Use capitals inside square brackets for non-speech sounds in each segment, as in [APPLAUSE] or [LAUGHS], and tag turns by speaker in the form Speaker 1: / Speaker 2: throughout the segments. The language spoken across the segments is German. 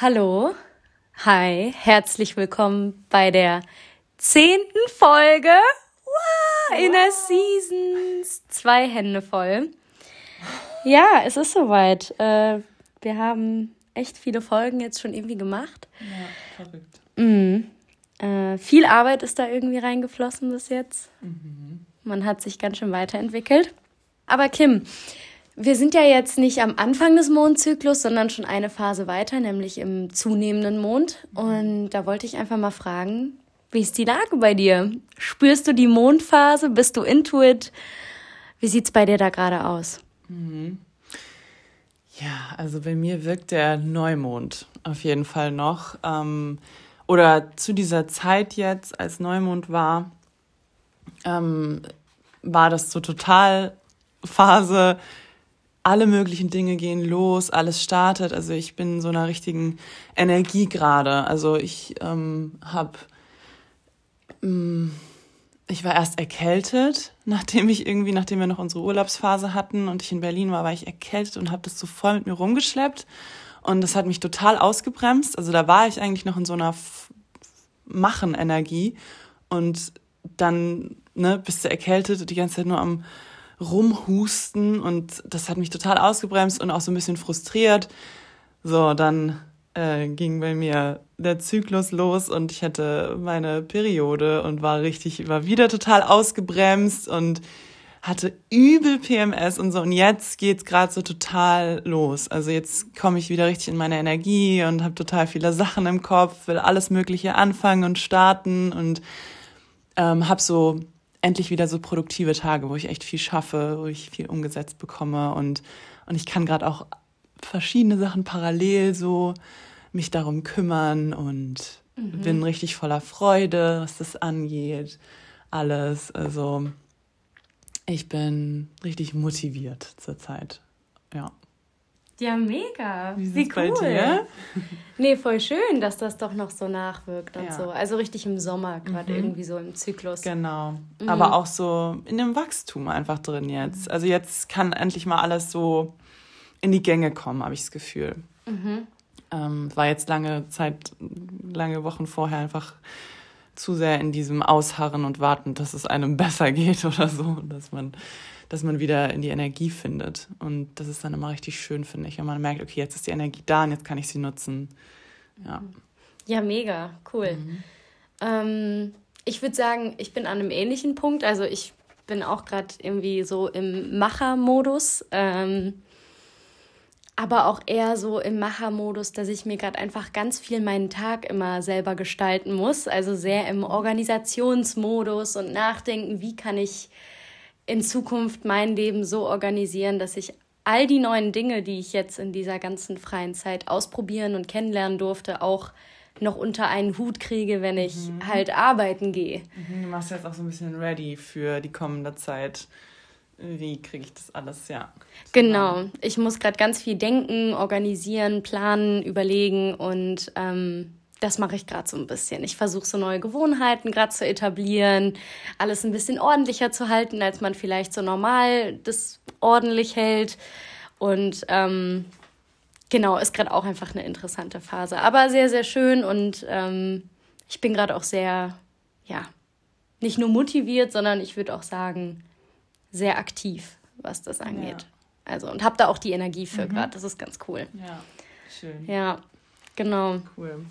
Speaker 1: Hallo, hi, herzlich willkommen bei der zehnten Folge wow, in der Seasons. Zwei Hände voll. Ja, es ist soweit. Äh, wir haben echt viele Folgen jetzt schon irgendwie gemacht.
Speaker 2: Ja, verrückt.
Speaker 1: Mhm. Äh, viel Arbeit ist da irgendwie reingeflossen bis jetzt.
Speaker 2: Mhm.
Speaker 1: Man hat sich ganz schön weiterentwickelt. Aber Kim, wir sind ja jetzt nicht am Anfang des Mondzyklus, sondern schon eine Phase weiter, nämlich im zunehmenden Mond. Und da wollte ich einfach mal fragen, wie ist die Lage bei dir? Spürst du die Mondphase? Bist du intuit? Wie sieht's bei dir da gerade aus?
Speaker 2: Mhm. Ja, also bei mir wirkt der Neumond auf jeden Fall noch. Ähm, oder zu dieser Zeit jetzt, als Neumond war, ähm, war das so total Phase, alle möglichen Dinge gehen los, alles startet. Also ich bin in so einer richtigen Energie gerade. Also ich ähm, habe, ähm, ich war erst erkältet, nachdem ich irgendwie, nachdem wir noch unsere Urlaubsphase hatten und ich in Berlin war, war ich erkältet und habe das so voll mit mir rumgeschleppt. Und das hat mich total ausgebremst. Also da war ich eigentlich noch in so einer Machen-Energie. Und dann ne, bist du erkältet und die ganze Zeit nur am rumhusten und das hat mich total ausgebremst und auch so ein bisschen frustriert. So, dann äh, ging bei mir der Zyklus los und ich hatte meine Periode und war richtig, war wieder total ausgebremst und hatte übel PMS und so. Und jetzt geht's gerade so total los. Also jetzt komme ich wieder richtig in meine Energie und habe total viele Sachen im Kopf, will alles Mögliche anfangen und starten und ähm, habe so endlich wieder so produktive Tage, wo ich echt viel schaffe, wo ich viel umgesetzt bekomme und, und ich kann gerade auch verschiedene Sachen parallel so mich darum kümmern und mhm. bin richtig voller Freude, was das angeht. Alles. Also ich bin richtig motiviert zurzeit. Ja.
Speaker 1: Ja, mega. Wie, Wie cool. Bei? Nee, voll schön, dass das doch noch so nachwirkt und ja. so. Also richtig im Sommer, gerade mhm. irgendwie so im Zyklus.
Speaker 2: Genau. Mhm. Aber auch so in dem Wachstum einfach drin jetzt. Also jetzt kann endlich mal alles so in die Gänge kommen, habe ich das Gefühl.
Speaker 1: Mhm.
Speaker 2: Ähm, war jetzt lange Zeit, lange Wochen vorher einfach zu sehr in diesem Ausharren und Warten, dass es einem [LAUGHS] besser geht oder so, dass man dass man wieder in die Energie findet. Und das ist dann immer richtig schön, finde ich, wenn man merkt, okay, jetzt ist die Energie da und jetzt kann ich sie nutzen. Ja,
Speaker 1: ja mega, cool. Mhm. Ähm, ich würde sagen, ich bin an einem ähnlichen Punkt. Also ich bin auch gerade irgendwie so im Machermodus. Ähm, aber auch eher so im Machermodus, dass ich mir gerade einfach ganz viel meinen Tag immer selber gestalten muss. Also sehr im Organisationsmodus und nachdenken, wie kann ich in Zukunft mein Leben so organisieren, dass ich all die neuen Dinge, die ich jetzt in dieser ganzen freien Zeit ausprobieren und kennenlernen durfte, auch noch unter einen Hut kriege, wenn ich mhm. halt arbeiten gehe.
Speaker 2: Mhm, du machst jetzt auch so ein bisschen ready für die kommende Zeit. Wie kriege ich das alles, ja.
Speaker 1: Genau. Ich muss gerade ganz viel denken, organisieren, planen, überlegen und ähm, das mache ich gerade so ein bisschen. Ich versuche so neue Gewohnheiten gerade zu etablieren, alles ein bisschen ordentlicher zu halten, als man vielleicht so normal das ordentlich hält. Und ähm, genau, ist gerade auch einfach eine interessante Phase. Aber sehr, sehr schön und ähm, ich bin gerade auch sehr, ja, nicht nur motiviert, sondern ich würde auch sagen, sehr aktiv, was das angeht. Ja. Also und habe da auch die Energie für mhm. gerade. Das ist ganz cool.
Speaker 2: Ja, schön.
Speaker 1: Ja, genau.
Speaker 2: Cool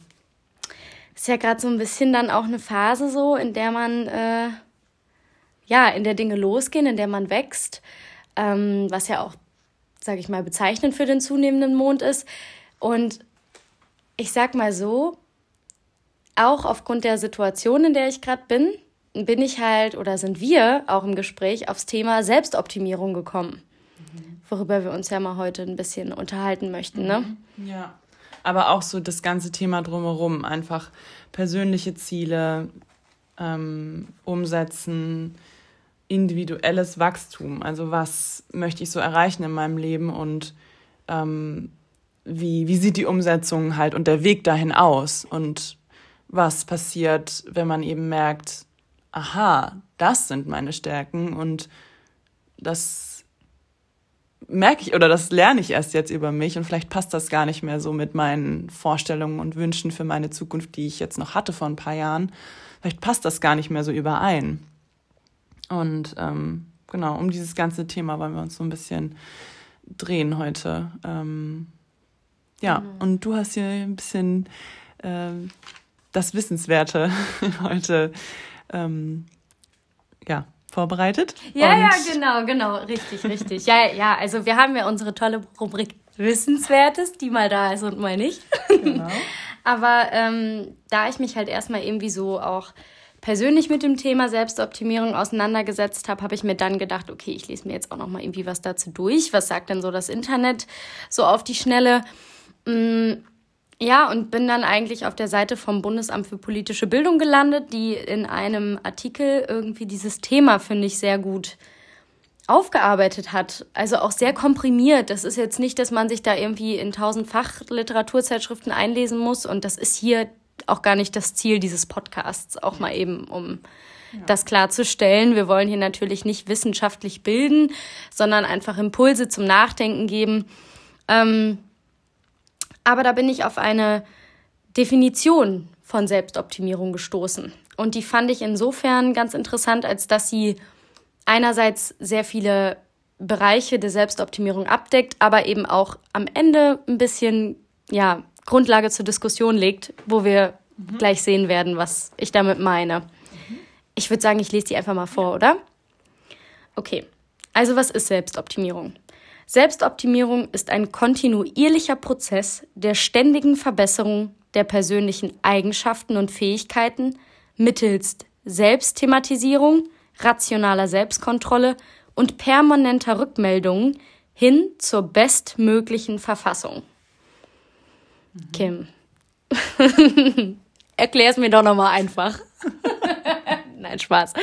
Speaker 1: ist ja gerade so ein bisschen dann auch eine Phase so, in der man, äh, ja, in der Dinge losgehen, in der man wächst, ähm, was ja auch, sage ich mal, bezeichnend für den zunehmenden Mond ist. Und ich sag mal so, auch aufgrund der Situation, in der ich gerade bin, bin ich halt oder sind wir auch im Gespräch aufs Thema Selbstoptimierung gekommen, mhm. worüber wir uns ja mal heute ein bisschen unterhalten möchten. Ne?
Speaker 2: Ja aber auch so das ganze Thema drumherum, einfach persönliche Ziele ähm, umsetzen, individuelles Wachstum. Also was möchte ich so erreichen in meinem Leben und ähm, wie, wie sieht die Umsetzung halt und der Weg dahin aus und was passiert, wenn man eben merkt, aha, das sind meine Stärken und das merke ich oder das lerne ich erst jetzt über mich und vielleicht passt das gar nicht mehr so mit meinen Vorstellungen und Wünschen für meine Zukunft, die ich jetzt noch hatte vor ein paar Jahren. Vielleicht passt das gar nicht mehr so überein. Und ähm, genau, um dieses ganze Thema wollen wir uns so ein bisschen drehen heute. Ähm, ja, mhm. und du hast hier ein bisschen äh, das Wissenswerte [LAUGHS] heute ähm, ja, vorbereitet.
Speaker 1: Ja, ja, genau, genau, richtig, richtig. ja, ja, also wir haben ja unsere tolle Rubrik Wissenswertes, die mal da ist und mal nicht. Genau. [LAUGHS] Aber ähm, da ich mich halt erstmal irgendwie so auch persönlich mit dem Thema Selbstoptimierung auseinandergesetzt habe, habe ich mir dann gedacht, okay, ich lese mir jetzt auch noch mal irgendwie was dazu durch. Was sagt denn so das Internet so auf die Schnelle? Mm, ja, und bin dann eigentlich auf der Seite vom Bundesamt für politische Bildung gelandet, die in einem Artikel irgendwie dieses Thema, finde ich, sehr gut aufgearbeitet hat. Also auch sehr komprimiert. Das ist jetzt nicht, dass man sich da irgendwie in tausend Fachliteraturzeitschriften einlesen muss. Und das ist hier auch gar nicht das Ziel dieses Podcasts, auch mal eben, um ja. das klarzustellen. Wir wollen hier natürlich nicht wissenschaftlich bilden, sondern einfach Impulse zum Nachdenken geben. Ähm, aber da bin ich auf eine Definition von Selbstoptimierung gestoßen. Und die fand ich insofern ganz interessant, als dass sie einerseits sehr viele Bereiche der Selbstoptimierung abdeckt, aber eben auch am Ende ein bisschen ja, Grundlage zur Diskussion legt, wo wir mhm. gleich sehen werden, was ich damit meine. Mhm. Ich würde sagen, ich lese die einfach mal vor, oder? Okay. Also was ist Selbstoptimierung? Selbstoptimierung ist ein kontinuierlicher Prozess der ständigen Verbesserung der persönlichen Eigenschaften und Fähigkeiten mittels Selbstthematisierung, rationaler Selbstkontrolle und permanenter Rückmeldungen hin zur bestmöglichen Verfassung. Mhm. Kim, [LAUGHS] erklär es mir doch nochmal einfach. [LAUGHS] Nein, Spaß.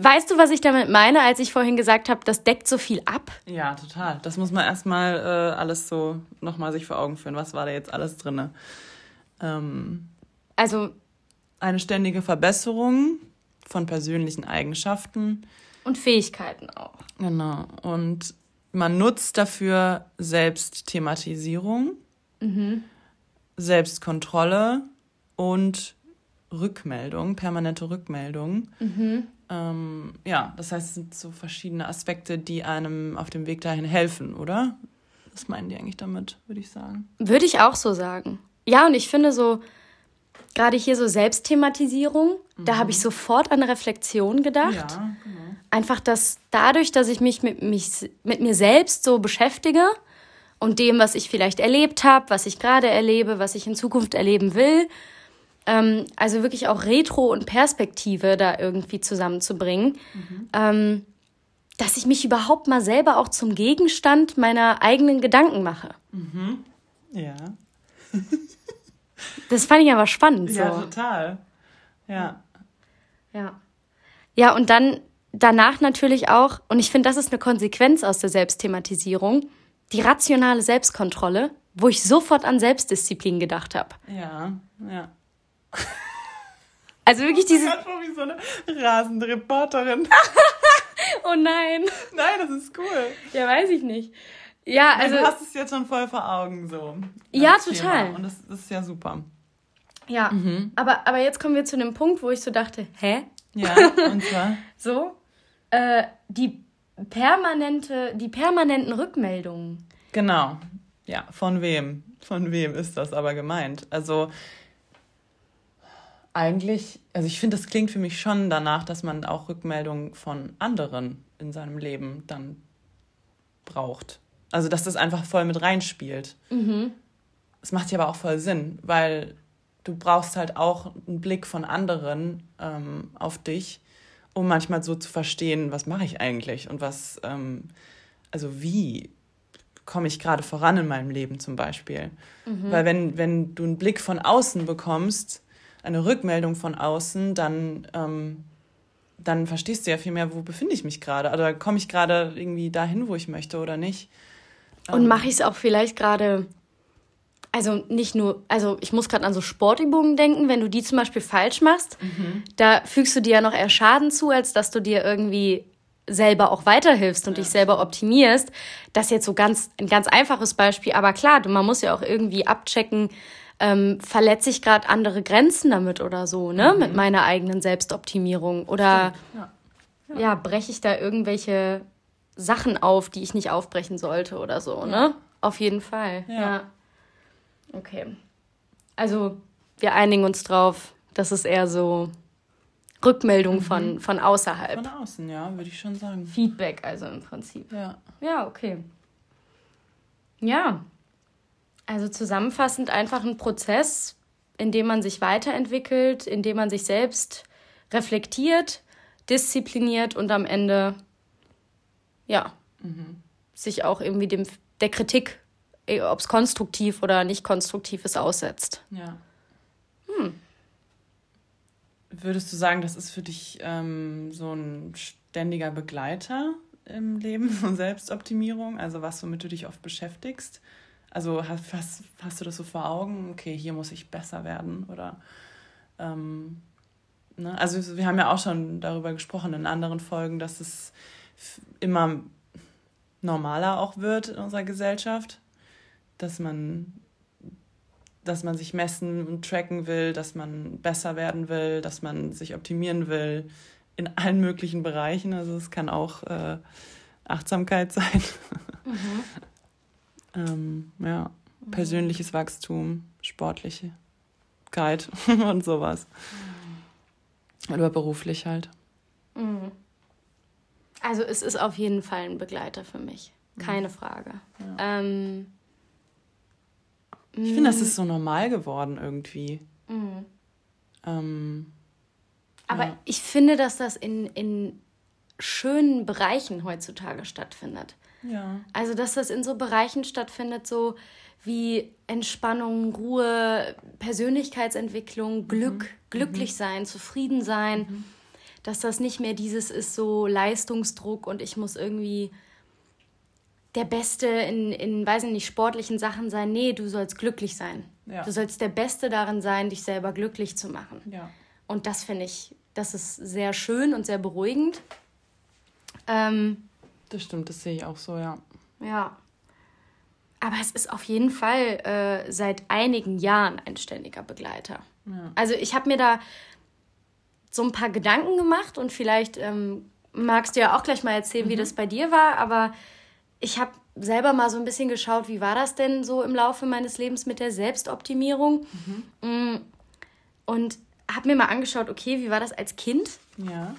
Speaker 1: Weißt du, was ich damit meine, als ich vorhin gesagt habe, das deckt so viel ab?
Speaker 2: Ja, total. Das muss man erstmal äh, alles so nochmal sich vor Augen führen. Was war da jetzt alles drin? Ähm, also. Eine ständige Verbesserung von persönlichen Eigenschaften.
Speaker 1: Und Fähigkeiten auch.
Speaker 2: Genau. Und man nutzt dafür Selbstthematisierung, mhm. Selbstkontrolle und Rückmeldung, permanente Rückmeldung. Mhm. Ähm, ja, das heißt, es sind so verschiedene Aspekte, die einem auf dem Weg dahin helfen, oder? Was meinen die eigentlich damit, würde ich sagen?
Speaker 1: Würde ich auch so sagen. Ja, und ich finde so, gerade hier so Selbstthematisierung, mhm. da habe ich sofort an Reflexion gedacht. Ja, genau. Einfach, dass dadurch, dass ich mich mit, mich mit mir selbst so beschäftige und dem, was ich vielleicht erlebt habe, was ich gerade erlebe, was ich in Zukunft erleben will, ähm, also wirklich auch Retro und Perspektive da irgendwie zusammenzubringen. Mhm. Ähm, dass ich mich überhaupt mal selber auch zum Gegenstand meiner eigenen Gedanken mache.
Speaker 2: Mhm. Ja. [LAUGHS]
Speaker 1: das fand ich aber spannend.
Speaker 2: So. Ja, total. Ja.
Speaker 1: Ja. Ja, und dann danach natürlich auch, und ich finde, das ist eine Konsequenz aus der Selbstthematisierung, die rationale Selbstkontrolle, wo ich sofort an Selbstdisziplin gedacht habe.
Speaker 2: Ja, ja. [LAUGHS]
Speaker 1: Also wirklich diese.
Speaker 2: wie so eine rasende Reporterin. [LAUGHS]
Speaker 1: oh nein.
Speaker 2: Nein, das ist cool.
Speaker 1: Ja, weiß ich nicht. Ja, also.
Speaker 2: Du hast es jetzt schon voll vor Augen, so.
Speaker 1: Ja, total.
Speaker 2: Und das, das, ist ja super.
Speaker 1: Ja, mhm. aber, aber jetzt kommen wir zu einem Punkt, wo ich so dachte, hä?
Speaker 2: Ja, [LAUGHS] und zwar?
Speaker 1: so, äh, die permanente, die permanenten Rückmeldungen.
Speaker 2: Genau. Ja, von wem? Von wem ist das aber gemeint? Also, eigentlich, also ich finde, das klingt für mich schon danach, dass man auch Rückmeldungen von anderen in seinem Leben dann braucht. Also, dass das einfach voll mit reinspielt. Mhm. Das macht ja aber auch voll Sinn, weil du brauchst halt auch einen Blick von anderen ähm, auf dich, um manchmal so zu verstehen, was mache ich eigentlich und was, ähm, also wie komme ich gerade voran in meinem Leben zum Beispiel. Mhm. Weil wenn, wenn du einen Blick von außen bekommst, eine Rückmeldung von außen, dann, ähm, dann verstehst du ja viel mehr, wo befinde ich mich gerade. Oder komme ich gerade irgendwie dahin, wo ich möchte oder nicht.
Speaker 1: Und ähm, mache ich es auch vielleicht gerade, also nicht nur, also ich muss gerade an so Sportübungen denken, wenn du die zum Beispiel falsch machst, mhm. da fügst du dir ja noch eher Schaden zu, als dass du dir irgendwie selber auch weiterhilfst und ja. dich selber optimierst. Das ist jetzt so ganz, ein ganz einfaches Beispiel, aber klar, man muss ja auch irgendwie abchecken, ähm, verletze ich gerade andere Grenzen damit oder so, ne? Mhm. Mit meiner eigenen Selbstoptimierung. Oder ja. Ja. ja. breche ich da irgendwelche Sachen auf, die ich nicht aufbrechen sollte oder so, ja. ne? Auf jeden Fall. Ja. Okay. Also, wir einigen uns drauf, das ist eher so Rückmeldung mhm. von, von außerhalb.
Speaker 2: Von außen, ja, würde ich schon sagen.
Speaker 1: Feedback, also im Prinzip. Ja. Ja, okay. Ja. Also zusammenfassend einfach ein Prozess, in dem man sich weiterentwickelt, in dem man sich selbst reflektiert, diszipliniert und am Ende, ja, mhm. sich auch irgendwie dem, der Kritik, eh, ob es konstruktiv oder nicht konstruktiv ist, aussetzt. Ja.
Speaker 2: Hm. Würdest du sagen, das ist für dich ähm, so ein ständiger Begleiter im Leben [LAUGHS] von Selbstoptimierung, also was, womit du dich oft beschäftigst? Also hast, hast, du das so vor Augen, okay, hier muss ich besser werden oder ähm, ne? also wir haben ja auch schon darüber gesprochen in anderen Folgen, dass es immer normaler auch wird in unserer Gesellschaft, dass man dass man sich messen und tracken will, dass man besser werden will, dass man sich optimieren will in allen möglichen Bereichen. Also es kann auch äh, Achtsamkeit [LAUGHS] sein. Mhm. Ähm, ja, mhm. persönliches Wachstum, sportliche Guide [LAUGHS] und sowas. Mhm. Oder beruflich halt.
Speaker 1: Mhm. Also es ist auf jeden Fall ein Begleiter für mich. Mhm. Keine Frage. Ja. Ähm,
Speaker 2: ich finde, das ist so normal geworden irgendwie. Mhm.
Speaker 1: Ähm, Aber ja. ich finde, dass das in, in schönen Bereichen heutzutage stattfindet. Ja. Also, dass das in so Bereichen stattfindet, so wie Entspannung, Ruhe, Persönlichkeitsentwicklung, Glück, mhm. glücklich mhm. sein, zufrieden sein. Mhm. Dass das nicht mehr dieses ist, so Leistungsdruck und ich muss irgendwie der Beste in, in, weiß ich nicht, sportlichen Sachen sein. Nee, du sollst glücklich sein. Ja. Du sollst der Beste darin sein, dich selber glücklich zu machen. Ja. Und das finde ich, das ist sehr schön und sehr beruhigend. Ähm,
Speaker 2: das stimmt, das sehe ich auch so, ja.
Speaker 1: Ja. Aber es ist auf jeden Fall äh, seit einigen Jahren ein ständiger Begleiter. Ja. Also ich habe mir da so ein paar Gedanken gemacht und vielleicht ähm, magst du ja auch gleich mal erzählen, mhm. wie das bei dir war, aber ich habe selber mal so ein bisschen geschaut, wie war das denn so im Laufe meines Lebens mit der Selbstoptimierung. Mhm. Und habe mir mal angeschaut, okay, wie war das als Kind? Ja.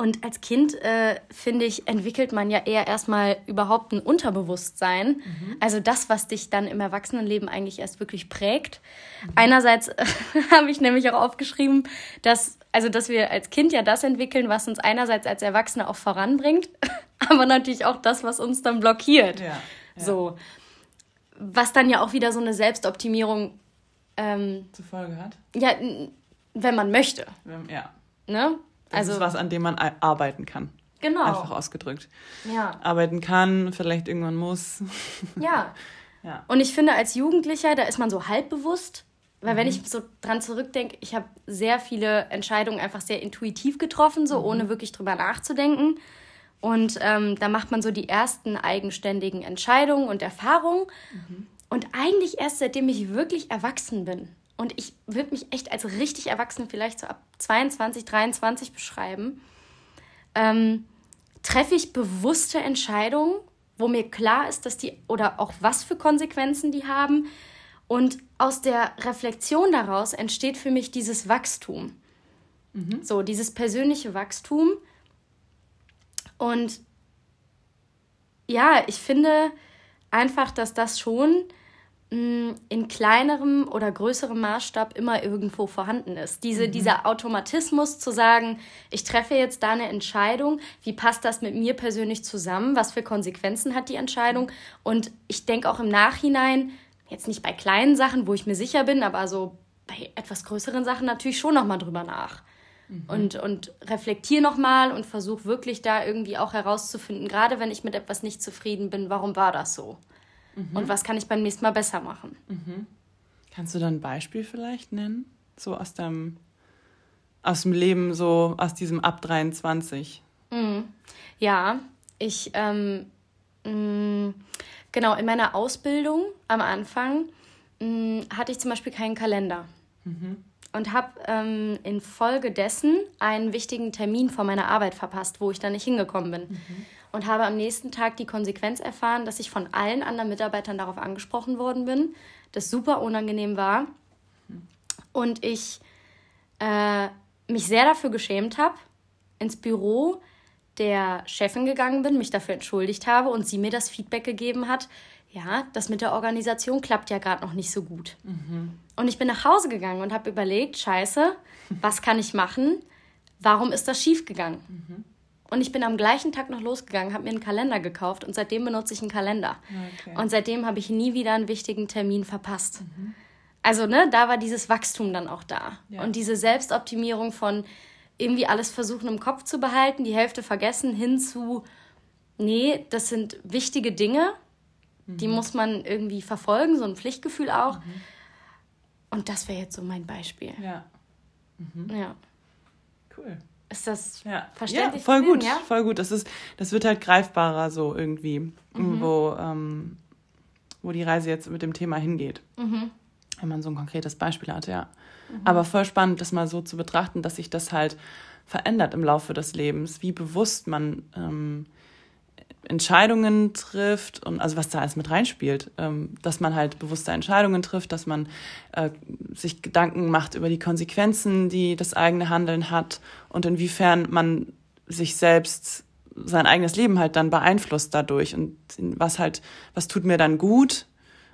Speaker 1: Und als Kind, äh, finde ich, entwickelt man ja eher erstmal überhaupt ein Unterbewusstsein. Mhm. Also das, was dich dann im Erwachsenenleben eigentlich erst wirklich prägt. Mhm. Einerseits [LAUGHS] habe ich nämlich auch aufgeschrieben, dass, also dass wir als Kind ja das entwickeln, was uns einerseits als Erwachsene auch voranbringt, [LAUGHS] aber natürlich auch das, was uns dann blockiert. Ja, ja. So. Was dann ja auch wieder so eine Selbstoptimierung ähm,
Speaker 2: zur Folge hat.
Speaker 1: Ja, wenn man möchte.
Speaker 2: Ja. Ne? Das also, ist was, an dem man arbeiten kann. Genau. Einfach ausgedrückt. Ja. Arbeiten kann, vielleicht irgendwann muss.
Speaker 1: Ja. [LAUGHS] ja. Und ich finde, als Jugendlicher, da ist man so halbbewusst. Weil mhm. wenn ich so dran zurückdenke, ich habe sehr viele Entscheidungen einfach sehr intuitiv getroffen, so mhm. ohne wirklich drüber nachzudenken. Und ähm, da macht man so die ersten eigenständigen Entscheidungen und Erfahrungen. Mhm. Und eigentlich erst seitdem ich wirklich erwachsen bin. Und ich würde mich echt als richtig erwachsen vielleicht so ab 22, 23 beschreiben. Ähm, treffe ich bewusste Entscheidungen, wo mir klar ist, dass die oder auch was für Konsequenzen die haben. Und aus der Reflexion daraus entsteht für mich dieses Wachstum. Mhm. So, dieses persönliche Wachstum, und ja, ich finde einfach, dass das schon in kleinerem oder größerem Maßstab immer irgendwo vorhanden ist. Diese, mhm. Dieser Automatismus zu sagen, ich treffe jetzt da eine Entscheidung, wie passt das mit mir persönlich zusammen, was für Konsequenzen hat die Entscheidung und ich denke auch im Nachhinein, jetzt nicht bei kleinen Sachen, wo ich mir sicher bin, aber so bei etwas größeren Sachen natürlich schon nochmal drüber nach mhm. und, und reflektiere nochmal und versuche wirklich da irgendwie auch herauszufinden, gerade wenn ich mit etwas nicht zufrieden bin, warum war das so? Mhm. Und was kann ich beim nächsten Mal besser machen?
Speaker 2: Mhm. Kannst du da ein Beispiel vielleicht nennen? So aus deinem, aus dem Leben, so aus diesem ab 23?
Speaker 1: Mhm. Ja, ich, ähm, mh, mm, genau, in meiner Ausbildung am Anfang mh, mm, hatte ich zum Beispiel keinen Kalender. Mhm. Und habe ähm, infolgedessen einen wichtigen Termin vor meiner Arbeit verpasst, wo ich dann nicht hingekommen bin. Mhm. Und habe am nächsten Tag die Konsequenz erfahren, dass ich von allen anderen Mitarbeitern darauf angesprochen worden bin, das super unangenehm war. Und ich äh, mich sehr dafür geschämt habe, ins Büro der Chefin gegangen bin, mich dafür entschuldigt habe und sie mir das Feedback gegeben hat, ja, das mit der Organisation klappt ja gerade noch nicht so gut. Mhm. Und ich bin nach Hause gegangen und habe überlegt, scheiße, was kann ich machen? Warum ist das schiefgegangen? Mhm. Und ich bin am gleichen Tag noch losgegangen, habe mir einen Kalender gekauft und seitdem benutze ich einen Kalender. Okay. Und seitdem habe ich nie wieder einen wichtigen Termin verpasst. Mhm. Also, ne, da war dieses Wachstum dann auch da. Ja. Und diese Selbstoptimierung von irgendwie alles versuchen im Kopf zu behalten, die Hälfte vergessen, hin zu, nee, das sind wichtige Dinge, mhm. die muss man irgendwie verfolgen, so ein Pflichtgefühl auch. Mhm. Und das wäre jetzt so mein Beispiel. Ja. Mhm. Ja.
Speaker 2: Cool. Ist das ja. verständlich? Ja, voll gut, ja? voll gut. Das, ist, das wird halt greifbarer so irgendwie, mhm. wo, ähm, wo die Reise jetzt mit dem Thema hingeht. Mhm wenn man so ein konkretes Beispiel hat, ja. Mhm. Aber voll spannend, das mal so zu betrachten, dass sich das halt verändert im Laufe des Lebens, wie bewusst man ähm, Entscheidungen trifft und also was da alles mit reinspielt, ähm, dass man halt bewusste Entscheidungen trifft, dass man äh, sich Gedanken macht über die Konsequenzen, die das eigene Handeln hat und inwiefern man sich selbst sein eigenes Leben halt dann beeinflusst dadurch und was halt, was tut mir dann gut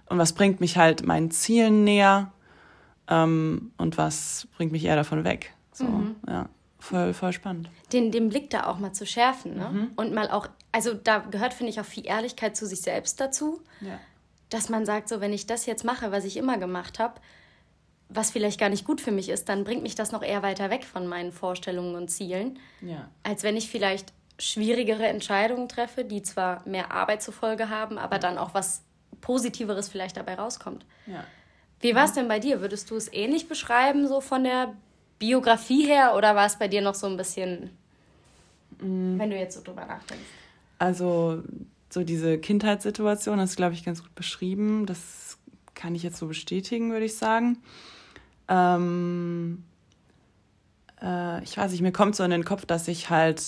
Speaker 2: und was bringt mich halt meinen Zielen näher ähm, und was bringt mich eher davon weg. So, mhm. ja, voll, voll spannend.
Speaker 1: Den, den Blick da auch mal zu schärfen ne? Mhm. und mal auch, also da gehört, finde ich, auch viel Ehrlichkeit zu sich selbst dazu, ja. dass man sagt, so, wenn ich das jetzt mache, was ich immer gemacht habe, was vielleicht gar nicht gut für mich ist, dann bringt mich das noch eher weiter weg von meinen Vorstellungen und Zielen, ja. als wenn ich vielleicht schwierigere Entscheidungen treffe, die zwar mehr Arbeit zur Folge haben, aber dann auch was Positiveres vielleicht dabei rauskommt. Ja. Wie war es denn bei dir? Würdest du es ähnlich beschreiben, so von der Biografie her, oder war es bei dir noch so ein bisschen, mm. wenn du jetzt so drüber nachdenkst?
Speaker 2: Also, so diese Kindheitssituation hast du, glaube ich, ganz gut beschrieben. Das kann ich jetzt so bestätigen, würde ich sagen. Ähm, äh, ich weiß nicht, mir kommt so in den Kopf, dass ich halt,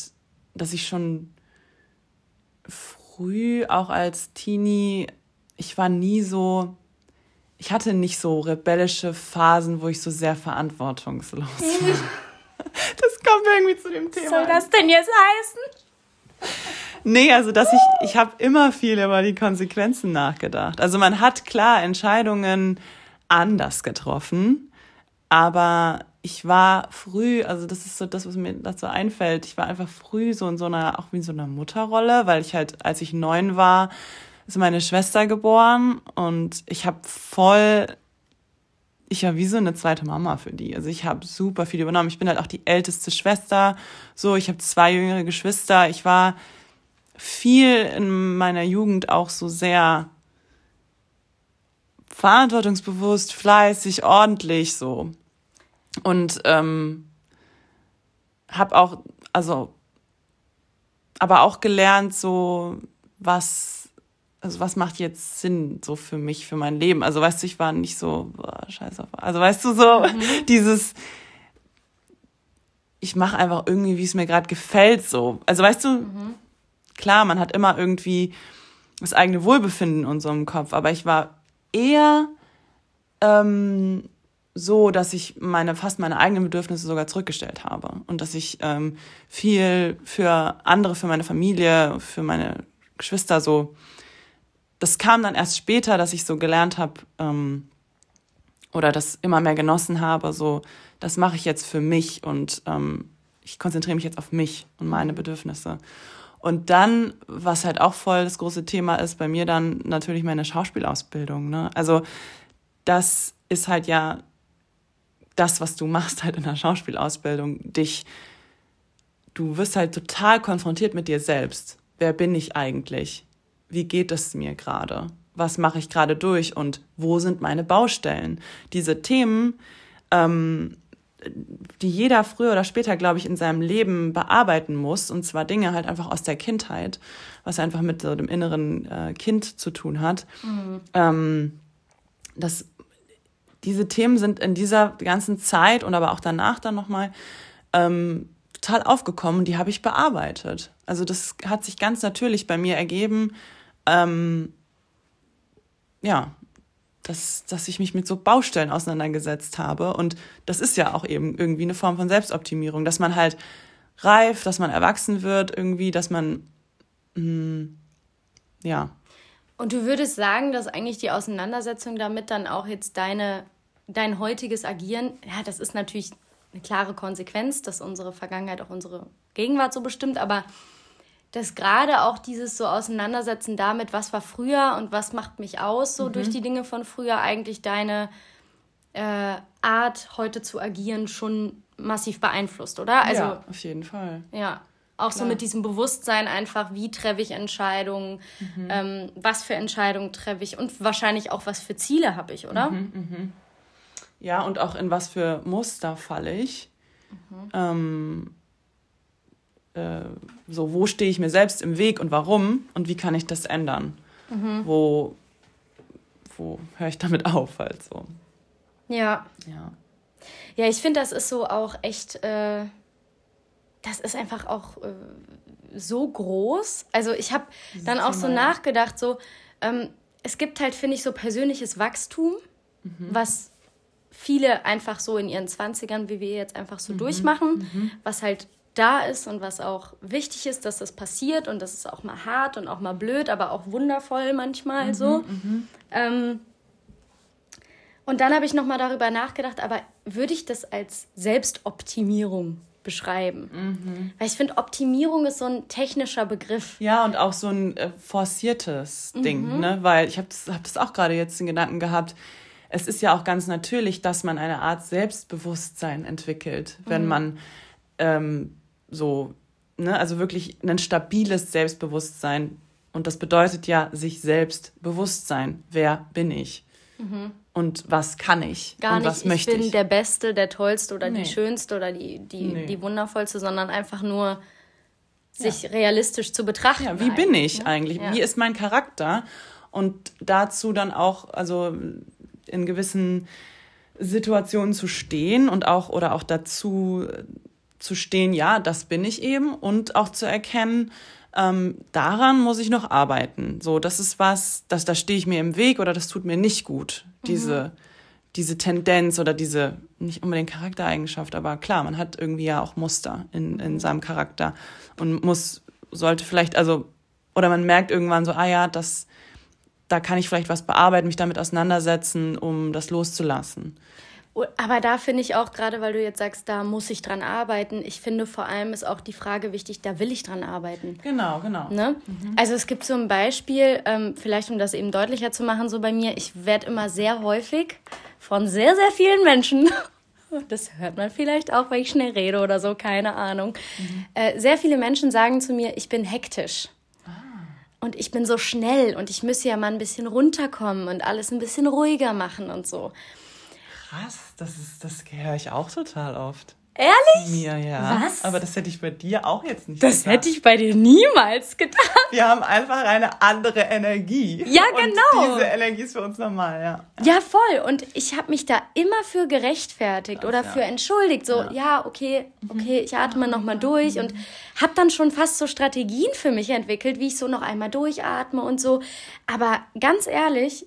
Speaker 2: dass ich schon früh auch als Teenie ich war nie so, ich hatte nicht so rebellische Phasen, wo ich so sehr verantwortungslos war. das kommt irgendwie zu dem Thema.
Speaker 1: Soll das denn jetzt heißen?
Speaker 2: Nee, also dass ich, ich habe immer viel über die Konsequenzen nachgedacht. Also man hat klar Entscheidungen anders getroffen, aber ich war früh, also das ist so das, was mir dazu einfällt, ich war einfach früh so in so einer, auch wie in so einer Mutterrolle, weil ich halt, als ich neun war, ist meine Schwester geboren und ich habe voll, ich war wie so eine zweite Mama für die. Also ich habe super viel übernommen. Ich bin halt auch die älteste Schwester. So, ich habe zwei jüngere Geschwister. Ich war viel in meiner Jugend auch so sehr verantwortungsbewusst, fleißig, ordentlich so. Und ähm, habe auch, also, aber auch gelernt, so was also was macht jetzt Sinn so für mich, für mein Leben? Also weißt du, ich war nicht so, boah, scheiße. Also weißt du, so mhm. [LAUGHS] dieses, ich mache einfach irgendwie, wie es mir gerade gefällt, so. Also weißt du, mhm. klar, man hat immer irgendwie das eigene Wohlbefinden in unserem Kopf, aber ich war eher ähm, so, dass ich meine fast meine eigenen Bedürfnisse sogar zurückgestellt habe und dass ich ähm, viel für andere, für meine Familie, für meine Geschwister so das kam dann erst später, dass ich so gelernt habe ähm, oder das immer mehr genossen habe, so, das mache ich jetzt für mich und ähm, ich konzentriere mich jetzt auf mich und meine Bedürfnisse. Und dann, was halt auch voll das große Thema ist, bei mir dann natürlich meine Schauspielausbildung. Ne? Also das ist halt ja das, was du machst halt in der Schauspielausbildung. Dich, du wirst halt total konfrontiert mit dir selbst. Wer bin ich eigentlich? Wie geht es mir gerade? Was mache ich gerade durch und wo sind meine Baustellen? Diese Themen, ähm, die jeder früher oder später, glaube ich, in seinem Leben bearbeiten muss. Und zwar Dinge halt einfach aus der Kindheit, was einfach mit so dem inneren äh, Kind zu tun hat. Mhm. Ähm, das, diese Themen sind in dieser ganzen Zeit und aber auch danach dann nochmal ähm, total aufgekommen. Die habe ich bearbeitet. Also das hat sich ganz natürlich bei mir ergeben. Ähm, ja, dass, dass ich mich mit so Baustellen auseinandergesetzt habe. Und das ist ja auch eben irgendwie eine Form von Selbstoptimierung, dass man halt reift, dass man erwachsen wird, irgendwie, dass man, mh, hm, ja.
Speaker 1: Und du würdest sagen, dass eigentlich die Auseinandersetzung damit dann auch jetzt deine, dein heutiges Agieren, ja, das ist natürlich eine klare Konsequenz, dass unsere Vergangenheit auch unsere Gegenwart so bestimmt, aber dass gerade auch dieses so Auseinandersetzen damit, was war früher und was macht mich aus, so mhm. durch die Dinge von früher, eigentlich deine äh, Art, heute zu agieren, schon massiv beeinflusst, oder?
Speaker 2: Also, ja, auf jeden Fall.
Speaker 1: Ja. Auch Klar. so mit diesem Bewusstsein einfach, wie treffe ich Entscheidungen, mhm. ähm, was für Entscheidungen treffe ich und wahrscheinlich auch, was für Ziele habe ich, oder? Mhm,
Speaker 2: mhm. Ja, und auch in was für Muster falle ich. Mhm. Ähm, äh, so, wo stehe ich mir selbst im Weg und warum und wie kann ich das ändern? Mhm. Wo, wo höre ich damit auf halt so?
Speaker 1: Ja. Ja, ja ich finde, das ist so auch echt, äh, das ist einfach auch äh, so groß. Also ich habe dann auch so nachgedacht, so, ähm, es gibt halt, finde ich, so persönliches Wachstum, mhm. was viele einfach so in ihren 20ern, wie wir jetzt einfach so mhm. durchmachen, mhm. was halt da ist und was auch wichtig ist, dass das passiert und das ist auch mal hart und auch mal blöd, aber auch wundervoll manchmal mhm, so. Mhm. Ähm, und dann habe ich nochmal darüber nachgedacht, aber würde ich das als Selbstoptimierung beschreiben? Mhm. Weil ich finde, Optimierung ist so ein technischer Begriff.
Speaker 2: Ja, und auch so ein äh, forciertes Ding, mhm. ne? Weil ich habe das, hab das auch gerade jetzt in Gedanken gehabt. Es ist ja auch ganz natürlich, dass man eine Art Selbstbewusstsein entwickelt, wenn mhm. man ähm, so, ne, also wirklich ein stabiles Selbstbewusstsein. Und das bedeutet ja, sich selbst bewusst sein. Wer bin ich? Mhm. Und was kann ich? Gar und
Speaker 1: nicht, was möchte ich bin der Beste, der Tollste oder nee. die Schönste oder die, die, nee. die Wundervollste, sondern einfach nur sich ja. realistisch zu betrachten.
Speaker 2: Ja, wie bin ich ne? eigentlich? Ja. Wie ist mein Charakter? Und dazu dann auch, also in gewissen Situationen zu stehen und auch oder auch dazu zu stehen, ja, das bin ich eben und auch zu erkennen, ähm, daran muss ich noch arbeiten. So, das ist was, das, da stehe ich mir im Weg oder das tut mir nicht gut. Diese, mhm. diese Tendenz oder diese, nicht unbedingt Charaktereigenschaft, aber klar, man hat irgendwie ja auch Muster in, in seinem Charakter und muss, sollte vielleicht, also, oder man merkt irgendwann so, ah ja, das, da kann ich vielleicht was bearbeiten, mich damit auseinandersetzen, um das loszulassen.
Speaker 1: Aber da finde ich auch, gerade weil du jetzt sagst, da muss ich dran arbeiten, ich finde vor allem ist auch die Frage wichtig, da will ich dran arbeiten.
Speaker 2: Genau, genau.
Speaker 1: Ne? Mhm. Also es gibt so ein Beispiel, ähm, vielleicht um das eben deutlicher zu machen, so bei mir, ich werde immer sehr häufig von sehr, sehr vielen Menschen, [LAUGHS] das hört man vielleicht auch, weil ich schnell rede oder so, keine Ahnung, mhm. äh, sehr viele Menschen sagen zu mir, ich bin hektisch. Ah. Und ich bin so schnell und ich müsse ja mal ein bisschen runterkommen und alles ein bisschen ruhiger machen und so.
Speaker 2: Krass, das, ist, das höre ich auch total oft.
Speaker 1: Ehrlich?
Speaker 2: Mir, ja. Was? Aber das hätte ich bei dir auch jetzt nicht
Speaker 1: Das gedacht. hätte ich bei dir niemals gedacht.
Speaker 2: Wir haben einfach eine andere Energie.
Speaker 1: Ja, genau.
Speaker 2: Und diese Energie ist für uns normal, ja.
Speaker 1: Ja, voll. Und ich habe mich da immer für gerechtfertigt Krass, oder ja. für entschuldigt. So, ja, ja okay, okay, ich atme nochmal durch und habe dann schon fast so Strategien für mich entwickelt, wie ich so noch einmal durchatme und so. Aber ganz ehrlich,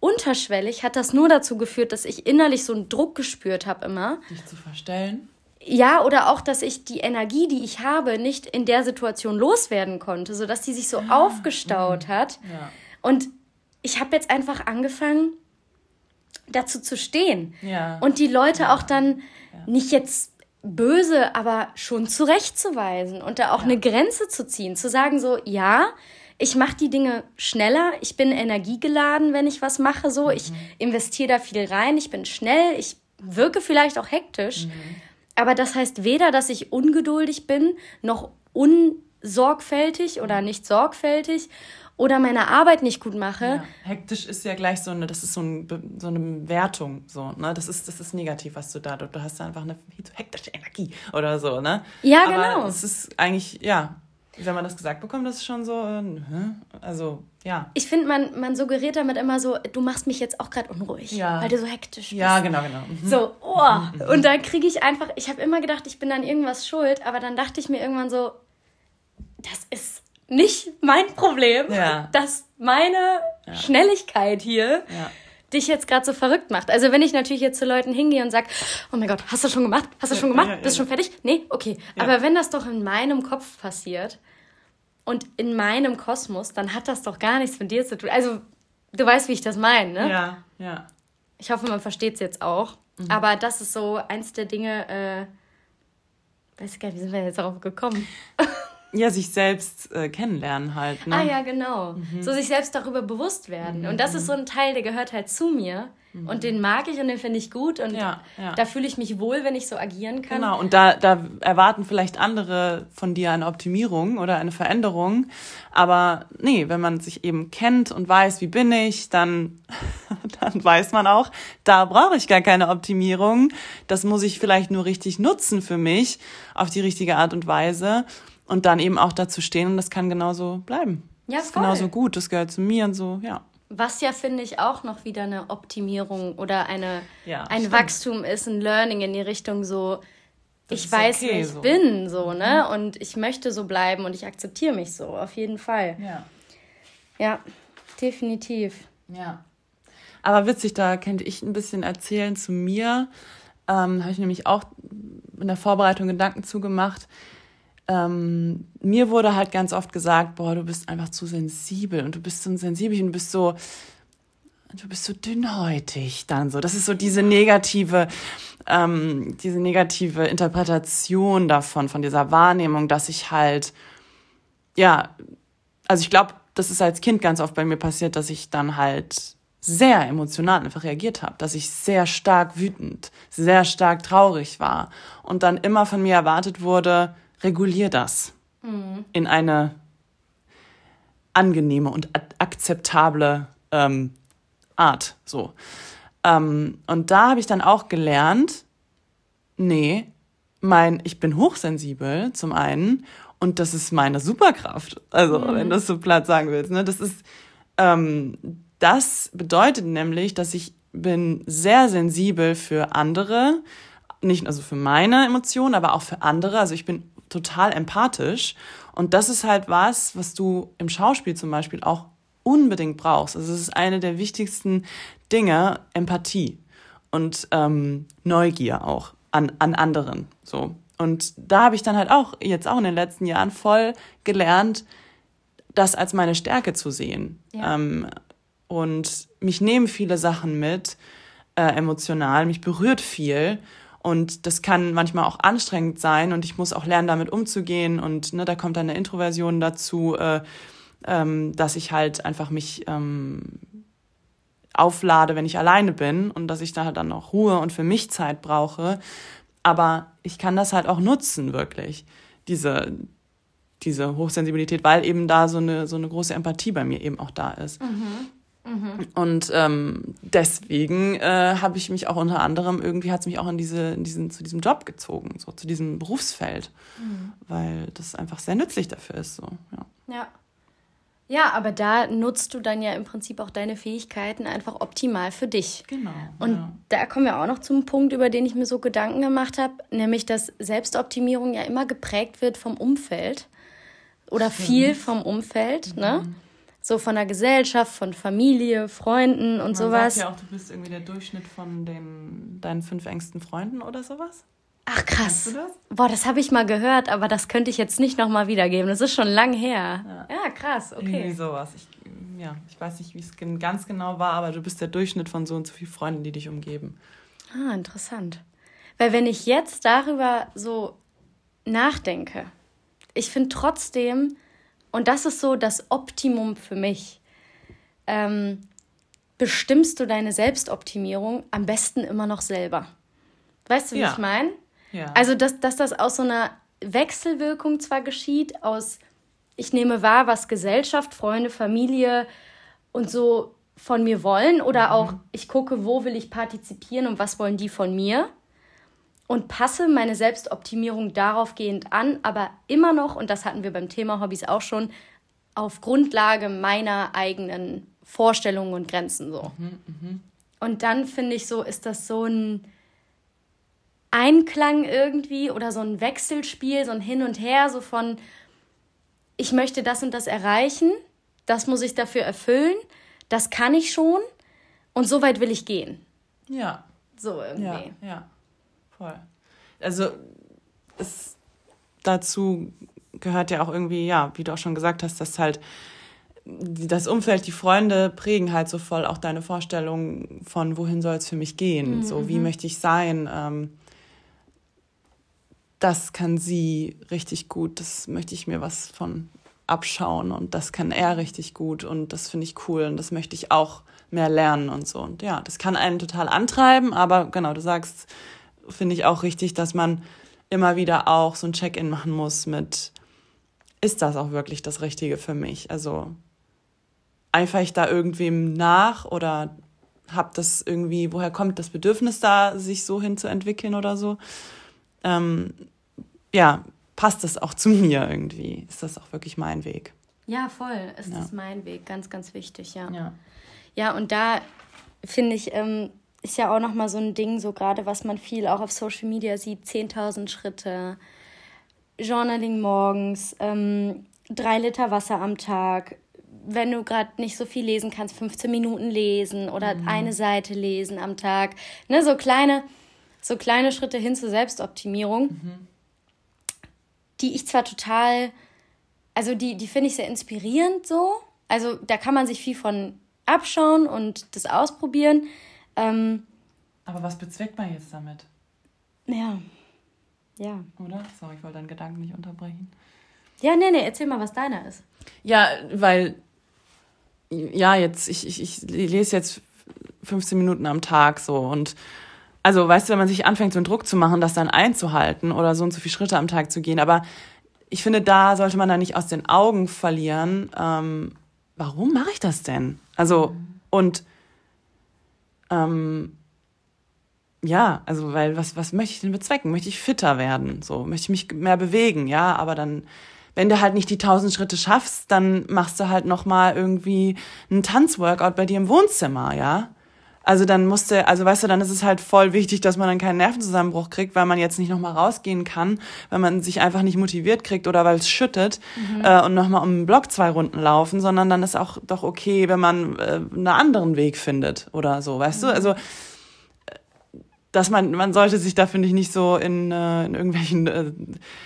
Speaker 1: unterschwellig hat das nur dazu geführt, dass ich innerlich so einen Druck gespürt habe immer.
Speaker 2: Dich zu verstellen?
Speaker 1: Ja, oder auch, dass ich die Energie, die ich habe, nicht in der Situation loswerden konnte, sodass die sich so ah, aufgestaut mh. hat. Ja. Und ich habe jetzt einfach angefangen, dazu zu stehen. Ja. Und die Leute ja. auch dann nicht jetzt böse, aber schon zurechtzuweisen und da auch eine Grenze zu ziehen, zu sagen so, ja, ich mache die Dinge schneller, ich bin energiegeladen, wenn ich was mache, so. Ich mhm. investiere da viel rein, ich bin schnell, ich wirke vielleicht auch hektisch. Mhm. Aber das heißt weder, dass ich ungeduldig bin, noch unsorgfältig oder nicht sorgfältig. oder meine Arbeit nicht gut mache.
Speaker 2: Ja. Hektisch ist ja gleich so eine, das ist so, ein, so eine Wertung, so, ne? Das ist, das ist negativ, was du da, du, du hast da einfach eine hektische Energie oder so, ne? Ja, Aber genau. Es ist eigentlich, ja, wenn man das gesagt bekommt, das ist schon so, äh, also, ja.
Speaker 1: Ich finde, man, man suggeriert damit immer so, du machst mich jetzt auch gerade unruhig, ja. weil du so hektisch bist. Ja, genau, genau. Mhm. So, oh. Mhm. Und da kriege ich einfach, ich habe immer gedacht, ich bin an irgendwas schuld, aber dann dachte ich mir irgendwann so, das ist nicht mein Problem, ja. dass meine ja. Schnelligkeit hier ja. Dich jetzt gerade so verrückt macht. Also wenn ich natürlich jetzt zu Leuten hingehe und sage, oh mein Gott, hast du schon gemacht? Hast du schon gemacht? Bist du schon fertig? Nee? Okay. Aber wenn das doch in meinem Kopf passiert und in meinem Kosmos, dann hat das doch gar nichts mit dir zu tun. Also du weißt, wie ich das meine, ne? Ja, ja. Ich hoffe, man versteht es jetzt auch. Mhm. Aber das ist so eins der Dinge, äh, weiß ich gar nicht, wie sind wir jetzt darauf gekommen? [LAUGHS]
Speaker 2: Ja, sich selbst äh, kennenlernen halt.
Speaker 1: Ne? Ah ja, genau. Mhm. So sich selbst darüber bewusst werden. Mhm. Und das ist so ein Teil, der gehört halt zu mir. Mhm. Und den mag ich und den finde ich gut. Und ja, ja. da fühle ich mich wohl, wenn ich so agieren kann.
Speaker 2: Genau, und da, da erwarten vielleicht andere von dir eine Optimierung oder eine Veränderung. Aber nee, wenn man sich eben kennt und weiß, wie bin ich, dann, [LAUGHS] dann weiß man auch, da brauche ich gar keine Optimierung. Das muss ich vielleicht nur richtig nutzen für mich auf die richtige Art und Weise und dann eben auch dazu stehen und das kann genauso bleiben. Ja, das ist voll. genauso gut, das gehört zu mir und so, ja.
Speaker 1: Was ja, finde ich, auch noch wieder eine Optimierung oder eine, ja, ein stimmt. Wachstum ist, ein Learning in die Richtung so, das ich weiß, okay, wer ich so. bin, so, ne? Mhm. Und ich möchte so bleiben und ich akzeptiere mich so, auf jeden Fall. Ja. Ja, definitiv.
Speaker 2: Ja. Aber witzig, da könnte ich ein bisschen erzählen zu mir. Ähm, Habe ich nämlich auch in der Vorbereitung Gedanken zugemacht ähm, mir wurde halt ganz oft gesagt, boah, du bist einfach zu sensibel und du bist so sensibel und du bist so, du bist so dünnhäutig dann so. Das ist so diese negative, ähm, diese negative Interpretation davon, von dieser Wahrnehmung, dass ich halt, ja, also ich glaube, das ist als Kind ganz oft bei mir passiert, dass ich dann halt sehr emotional einfach reagiert habe, dass ich sehr stark wütend, sehr stark traurig war und dann immer von mir erwartet wurde, regulier das mhm. in eine angenehme und akzeptable ähm, Art. So. Ähm, und da habe ich dann auch gelernt, nee, mein, ich bin hochsensibel zum einen und das ist meine Superkraft. Also, mhm. wenn du es so platt sagen willst, ne, das ist, ähm, das bedeutet nämlich, dass ich bin sehr sensibel für andere, nicht also für meine Emotionen, aber auch für andere. Also ich bin total empathisch. Und das ist halt was, was du im Schauspiel zum Beispiel auch unbedingt brauchst. Also es ist eine der wichtigsten Dinge, Empathie und ähm, Neugier auch an, an anderen. So. Und da habe ich dann halt auch jetzt auch in den letzten Jahren voll gelernt, das als meine Stärke zu sehen. Ja. Ähm, und mich nehmen viele Sachen mit, äh, emotional, mich berührt viel. Und das kann manchmal auch anstrengend sein und ich muss auch lernen, damit umzugehen. Und ne, da kommt dann eine Introversion dazu, äh, ähm, dass ich halt einfach mich ähm, auflade, wenn ich alleine bin und dass ich da halt dann auch Ruhe und für mich Zeit brauche. Aber ich kann das halt auch nutzen, wirklich, diese, diese Hochsensibilität, weil eben da so eine, so eine große Empathie bei mir eben auch da ist. Mhm. Mhm. Und ähm, deswegen äh, habe ich mich auch unter anderem, irgendwie hat es mich auch in, diese, in diesen, zu diesem Job gezogen, so zu diesem Berufsfeld, mhm. weil das einfach sehr nützlich dafür ist. So, ja.
Speaker 1: ja. Ja, aber da nutzt du dann ja im Prinzip auch deine Fähigkeiten einfach optimal für dich. Genau. Und ja. da kommen wir auch noch zum Punkt, über den ich mir so Gedanken gemacht habe, nämlich dass Selbstoptimierung ja immer geprägt wird vom Umfeld oder Stimmt. viel vom Umfeld. Ne? Mhm. Ne? So von der Gesellschaft, von Familie, Freunden und Man sowas.
Speaker 2: Sagt ja auch, du bist irgendwie der Durchschnitt von den, deinen fünf engsten Freunden oder sowas.
Speaker 1: Ach krass. du das? Boah, das habe ich mal gehört, aber das könnte ich jetzt nicht nochmal wiedergeben. Das ist schon lang her. Ja, ja krass, okay.
Speaker 2: Irgendwie sowas. Ich, ja, ich weiß nicht, wie es ganz genau war, aber du bist der Durchschnitt von so und so vielen Freunden, die dich umgeben.
Speaker 1: Ah, interessant. Weil wenn ich jetzt darüber so nachdenke, ich finde trotzdem, und das ist so das Optimum für mich. Ähm, bestimmst du deine Selbstoptimierung am besten immer noch selber. Weißt du, wie ja. ich meine? Ja. Also, dass, dass das aus so einer Wechselwirkung zwar geschieht, aus ich nehme wahr, was Gesellschaft, Freunde, Familie und so von mir wollen oder mhm. auch ich gucke, wo will ich partizipieren und was wollen die von mir und passe meine Selbstoptimierung darauf gehend an, aber immer noch, und das hatten wir beim Thema Hobbys auch schon, auf Grundlage meiner eigenen Vorstellungen und Grenzen so. Mhm, mh. Und dann finde ich so, ist das so ein Einklang irgendwie oder so ein Wechselspiel, so ein Hin und Her, so von, ich möchte das und das erreichen, das muss ich dafür erfüllen, das kann ich schon und so weit will ich gehen. Ja.
Speaker 2: So irgendwie. Ja, ja. Voll. Also es dazu gehört ja auch irgendwie, ja, wie du auch schon gesagt hast, dass halt das Umfeld, die Freunde prägen halt so voll auch deine Vorstellung von, wohin soll es für mich gehen, mhm. so wie mhm. möchte ich sein. Ähm, das kann sie richtig gut, das möchte ich mir was von abschauen und das kann er richtig gut und das finde ich cool und das möchte ich auch mehr lernen und so. Und ja, das kann einen total antreiben, aber genau, du sagst, finde ich auch richtig, dass man immer wieder auch so ein Check-in machen muss mit, ist das auch wirklich das Richtige für mich? Also eifere ich da irgendwem nach oder habe das irgendwie, woher kommt das Bedürfnis da, sich so hinzuentwickeln oder so? Ähm, ja, passt das auch [LAUGHS] zu mir irgendwie? Ist das auch wirklich mein Weg?
Speaker 1: Ja, voll. Ist ja. das mein Weg. Ganz, ganz wichtig, ja. Ja, ja und da finde ich, ähm, ist ja auch nochmal so ein Ding, so gerade was man viel auch auf Social Media sieht, 10.000 Schritte, Journaling morgens, ähm, drei Liter Wasser am Tag, wenn du gerade nicht so viel lesen kannst, 15 Minuten lesen oder mhm. eine Seite lesen am Tag. Ne, so kleine, so kleine Schritte hin zur Selbstoptimierung, mhm. die ich zwar total, also die, die finde ich sehr inspirierend so. Also da kann man sich viel von abschauen und das ausprobieren. Ähm,
Speaker 2: Aber was bezweckt man jetzt damit?
Speaker 1: Ja. Ja.
Speaker 2: Oder? Sorry, ich wollte deinen Gedanken nicht unterbrechen.
Speaker 1: Ja, nee, nee, erzähl mal, was deiner ist.
Speaker 2: Ja, weil, ja, jetzt, ich, ich, ich lese jetzt 15 Minuten am Tag so und also, weißt du, wenn man sich anfängt, so einen Druck zu machen, das dann einzuhalten oder so und so viele Schritte am Tag zu gehen, aber ich finde, da sollte man dann nicht aus den Augen verlieren, ähm, warum mache ich das denn? Also, und ähm, ja, also weil was, was möchte ich denn bezwecken? Möchte ich fitter werden? So, möchte ich mich mehr bewegen, ja, aber dann, wenn du halt nicht die tausend Schritte schaffst, dann machst du halt nochmal irgendwie einen Tanzworkout bei dir im Wohnzimmer, ja. Also dann musste, also weißt du, dann ist es halt voll wichtig, dass man dann keinen Nervenzusammenbruch kriegt, weil man jetzt nicht nochmal rausgehen kann, weil man sich einfach nicht motiviert kriegt oder weil es schüttet mhm. äh, und nochmal um den Block zwei Runden laufen, sondern dann ist auch doch okay, wenn man äh, einen anderen Weg findet oder so, weißt mhm. du? Also dass man, man sollte sich da, finde ich, nicht so in, äh, in irgendwelchen äh,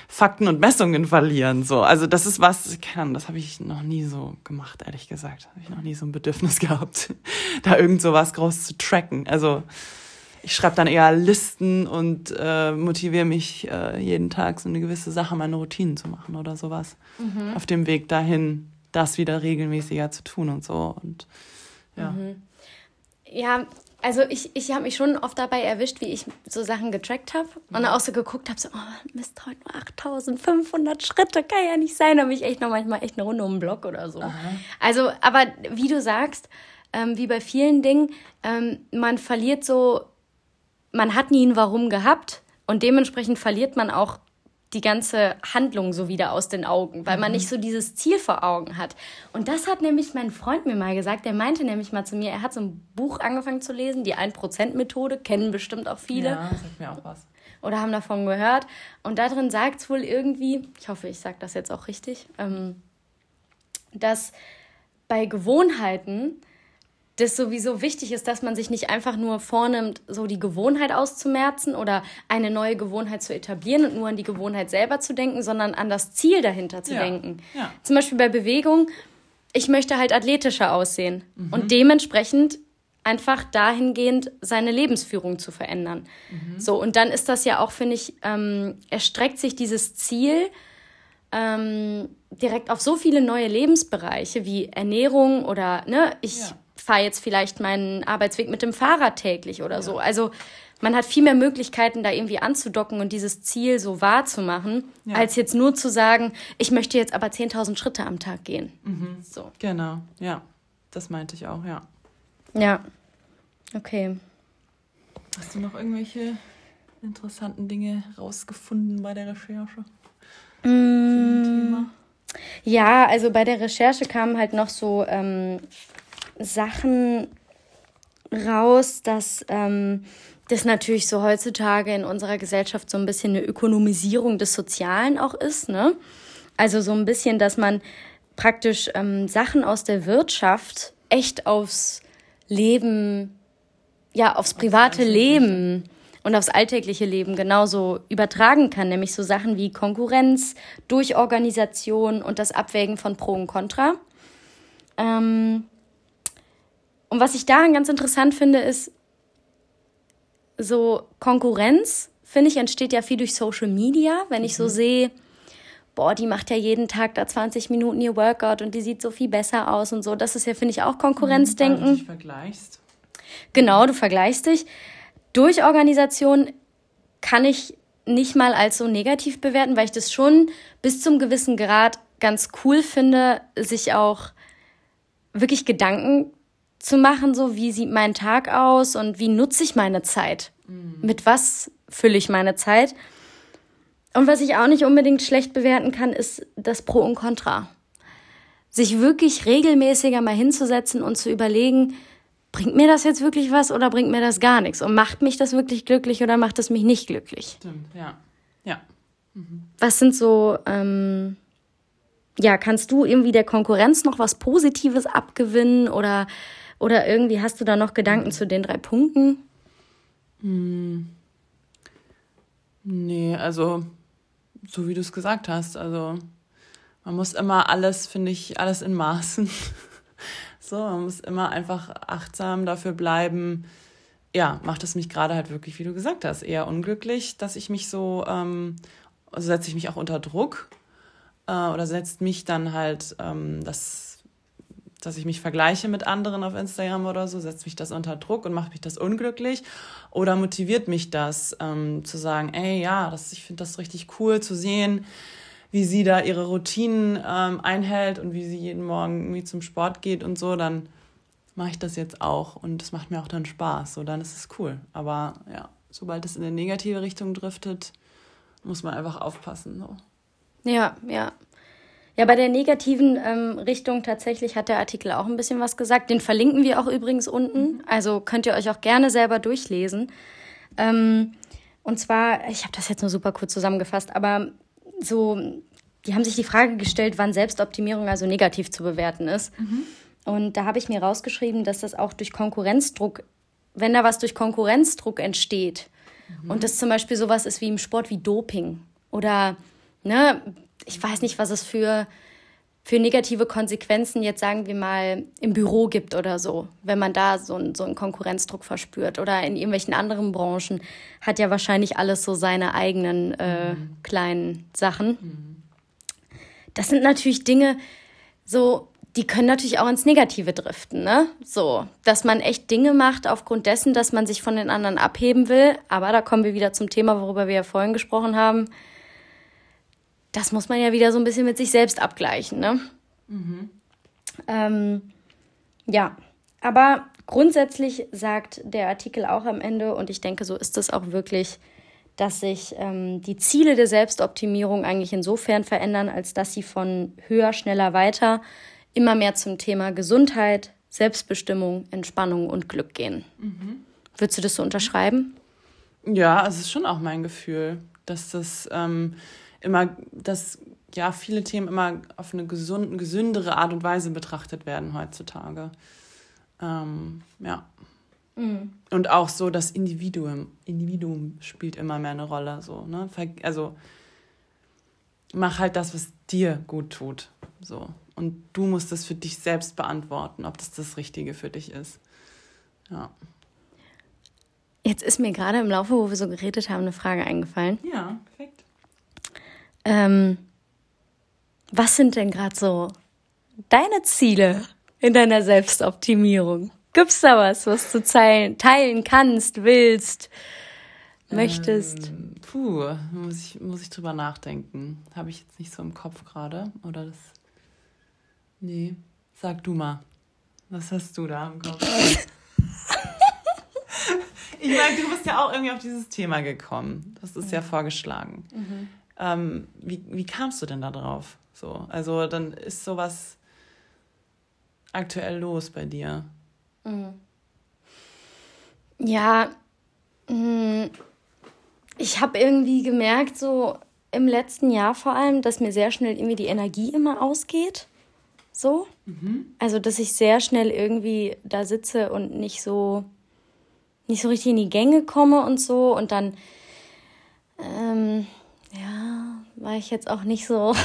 Speaker 2: Fakten und Messungen verlieren. So. Also das ist was, kann, das habe ich noch nie so gemacht, ehrlich gesagt. Habe ich noch nie so ein Bedürfnis [LAUGHS] gehabt, da irgend so was groß zu tracken. Also ich schreibe dann eher Listen und äh, motiviere mich äh, jeden Tag so eine gewisse Sache, meine Routinen zu machen oder sowas. Mhm. Auf dem Weg dahin, das wieder regelmäßiger zu tun und so. Und ja.
Speaker 1: Mhm. Ja, also ich, ich habe mich schon oft dabei erwischt, wie ich so Sachen getrackt habe und dann auch so geguckt habe, so, oh Mist, heute nur 8500 Schritte, kann ja nicht sein. Da bin ich echt noch manchmal echt eine Runde um den Block oder so. Aha. Also, aber wie du sagst, ähm, wie bei vielen Dingen, ähm, man verliert so, man hat nie ein Warum gehabt und dementsprechend verliert man auch die ganze Handlung so wieder aus den Augen, weil man mhm. nicht so dieses Ziel vor Augen hat. Und das hat nämlich mein Freund mir mal gesagt. Der meinte nämlich mal zu mir, er hat so ein Buch angefangen zu lesen, die 1%-Methode, kennen bestimmt auch viele. Ja, sagt mir auch was. Oder haben davon gehört. Und da drin sagt es wohl irgendwie, ich hoffe, ich sage das jetzt auch richtig, ähm, dass bei Gewohnheiten das sowieso wichtig ist, dass man sich nicht einfach nur vornimmt, so die Gewohnheit auszumerzen oder eine neue Gewohnheit zu etablieren und nur an die Gewohnheit selber zu denken, sondern an das Ziel dahinter zu ja. denken. Ja. Zum Beispiel bei Bewegung, ich möchte halt athletischer aussehen mhm. und dementsprechend einfach dahingehend seine Lebensführung zu verändern. Mhm. So, und dann ist das ja auch, finde ich, ähm, erstreckt sich dieses Ziel ähm, direkt auf so viele neue Lebensbereiche wie Ernährung oder, ne, ich. Ja fahre jetzt vielleicht meinen Arbeitsweg mit dem Fahrrad täglich oder ja. so. Also man hat viel mehr Möglichkeiten, da irgendwie anzudocken und dieses Ziel so wahrzumachen, ja. als jetzt nur zu sagen, ich möchte jetzt aber 10.000 Schritte am Tag gehen.
Speaker 2: Mhm. So. Genau, ja. Das meinte ich auch, ja.
Speaker 1: Ja. Okay.
Speaker 2: Hast du noch irgendwelche interessanten Dinge rausgefunden bei der Recherche?
Speaker 1: Mm, ja, also bei der Recherche kamen halt noch so ähm, Sachen raus, dass ähm, das natürlich so heutzutage in unserer Gesellschaft so ein bisschen eine Ökonomisierung des Sozialen auch ist. Ne? Also so ein bisschen, dass man praktisch ähm, Sachen aus der Wirtschaft echt aufs Leben, ja, aufs private Leben und aufs alltägliche Leben genauso übertragen kann, nämlich so Sachen wie Konkurrenz durch Organisation und das Abwägen von Pro und Contra. Ähm und was ich daran ganz interessant finde, ist, so Konkurrenz, finde ich, entsteht ja viel durch Social Media, wenn ich so mhm. sehe, boah, die macht ja jeden Tag da 20 Minuten ihr Workout und die sieht so viel besser aus und so. Das ist ja, finde ich, auch Konkurrenzdenken. Mhm, weil du dich vergleichst. Genau, du vergleichst dich. Durch Organisation kann ich nicht mal als so negativ bewerten, weil ich das schon bis zum gewissen Grad ganz cool finde, sich auch wirklich Gedanken zu machen, so wie sieht mein Tag aus und wie nutze ich meine Zeit? Mhm. Mit was fülle ich meine Zeit? Und was ich auch nicht unbedingt schlecht bewerten kann, ist das Pro und Contra. Sich wirklich regelmäßiger mal hinzusetzen und zu überlegen, bringt mir das jetzt wirklich was oder bringt mir das gar nichts? Und macht mich das wirklich glücklich oder macht es mich nicht glücklich?
Speaker 2: Stimmt, ja. Ja.
Speaker 1: Mhm. Was sind so, ähm, ja, kannst du irgendwie der Konkurrenz noch was Positives abgewinnen oder, oder irgendwie hast du da noch Gedanken mhm. zu den drei Punkten?
Speaker 2: Hm. Nee, also so wie du es gesagt hast, also man muss immer alles, finde ich, alles in Maßen. [LAUGHS] So, man muss immer einfach achtsam dafür bleiben. Ja, macht es mich gerade halt wirklich, wie du gesagt hast, eher unglücklich, dass ich mich so, ähm, also setze ich mich auch unter Druck äh, oder setzt mich dann halt, ähm, das, dass ich mich vergleiche mit anderen auf Instagram oder so, setzt mich das unter Druck und macht mich das unglücklich oder motiviert mich das ähm, zu sagen, ey, ja, das, ich finde das richtig cool zu sehen, wie sie da ihre Routinen ähm, einhält und wie sie jeden Morgen irgendwie zum Sport geht und so, dann mache ich das jetzt auch und es macht mir auch dann Spaß. So, dann ist es cool. Aber ja, sobald es in eine negative Richtung driftet, muss man einfach aufpassen. So.
Speaker 1: Ja, ja. Ja, bei der negativen ähm, Richtung tatsächlich hat der Artikel auch ein bisschen was gesagt. Den verlinken wir auch übrigens unten. Mhm. Also könnt ihr euch auch gerne selber durchlesen. Ähm, und zwar, ich habe das jetzt nur super kurz zusammengefasst, aber so, die haben sich die Frage gestellt, wann Selbstoptimierung also negativ zu bewerten ist. Mhm. Und da habe ich mir rausgeschrieben, dass das auch durch Konkurrenzdruck, wenn da was durch Konkurrenzdruck entsteht, mhm. und das zum Beispiel sowas ist wie im Sport wie Doping oder, ne, ich weiß nicht, was es für, für negative Konsequenzen jetzt sagen wir mal im Büro gibt oder so, wenn man da so, ein, so einen Konkurrenzdruck verspürt oder in irgendwelchen anderen Branchen, hat ja wahrscheinlich alles so seine eigenen äh, mhm. kleinen Sachen. Mhm. Das sind natürlich Dinge, so, die können natürlich auch ins Negative driften, ne? So, dass man echt Dinge macht aufgrund dessen, dass man sich von den anderen abheben will. Aber da kommen wir wieder zum Thema, worüber wir ja vorhin gesprochen haben das muss man ja wieder so ein bisschen mit sich selbst abgleichen. Ne? Mhm. Ähm, ja, aber grundsätzlich sagt der Artikel auch am Ende, und ich denke, so ist es auch wirklich, dass sich ähm, die Ziele der Selbstoptimierung eigentlich insofern verändern, als dass sie von höher, schneller, weiter immer mehr zum Thema Gesundheit, Selbstbestimmung, Entspannung und Glück gehen. Mhm. Würdest du das so unterschreiben?
Speaker 2: Ja, es ist schon auch mein Gefühl, dass das ähm, immer, dass ja viele Themen immer auf eine gesunde, gesündere Art und Weise betrachtet werden heutzutage. Ähm, ja. Mhm. Und auch so das Individuum, Individuum spielt immer mehr eine Rolle. So, ne? Also mach halt das, was dir gut tut. So. Und du musst das für dich selbst beantworten, ob das das Richtige für dich ist. Ja.
Speaker 1: Jetzt ist mir gerade im Laufe, wo wir so geredet haben, eine Frage eingefallen.
Speaker 2: Ja, perfekt.
Speaker 1: Ähm, was sind denn gerade so deine Ziele in deiner Selbstoptimierung? Gibt's da was, was du teilen, teilen kannst, willst, möchtest?
Speaker 2: Ähm, puh, muss ich, muss ich drüber nachdenken. Habe ich jetzt nicht so im Kopf gerade. Oder das. Nee. Sag du mal. Was hast du da im Kopf? [LAUGHS] ich meine, du bist ja auch irgendwie auf dieses Thema gekommen. Das ist ja, ja vorgeschlagen. Mhm. Ähm, wie, wie kamst du denn da drauf? So, also dann ist sowas aktuell los bei dir. Mhm.
Speaker 1: Ja, mm, ich habe irgendwie gemerkt, so im letzten Jahr vor allem, dass mir sehr schnell irgendwie die Energie immer ausgeht. So. Mhm. Also, dass ich sehr schnell irgendwie da sitze und nicht so, nicht so richtig in die Gänge komme und so. Und dann, ähm, ja, war ich jetzt auch nicht so. [LAUGHS]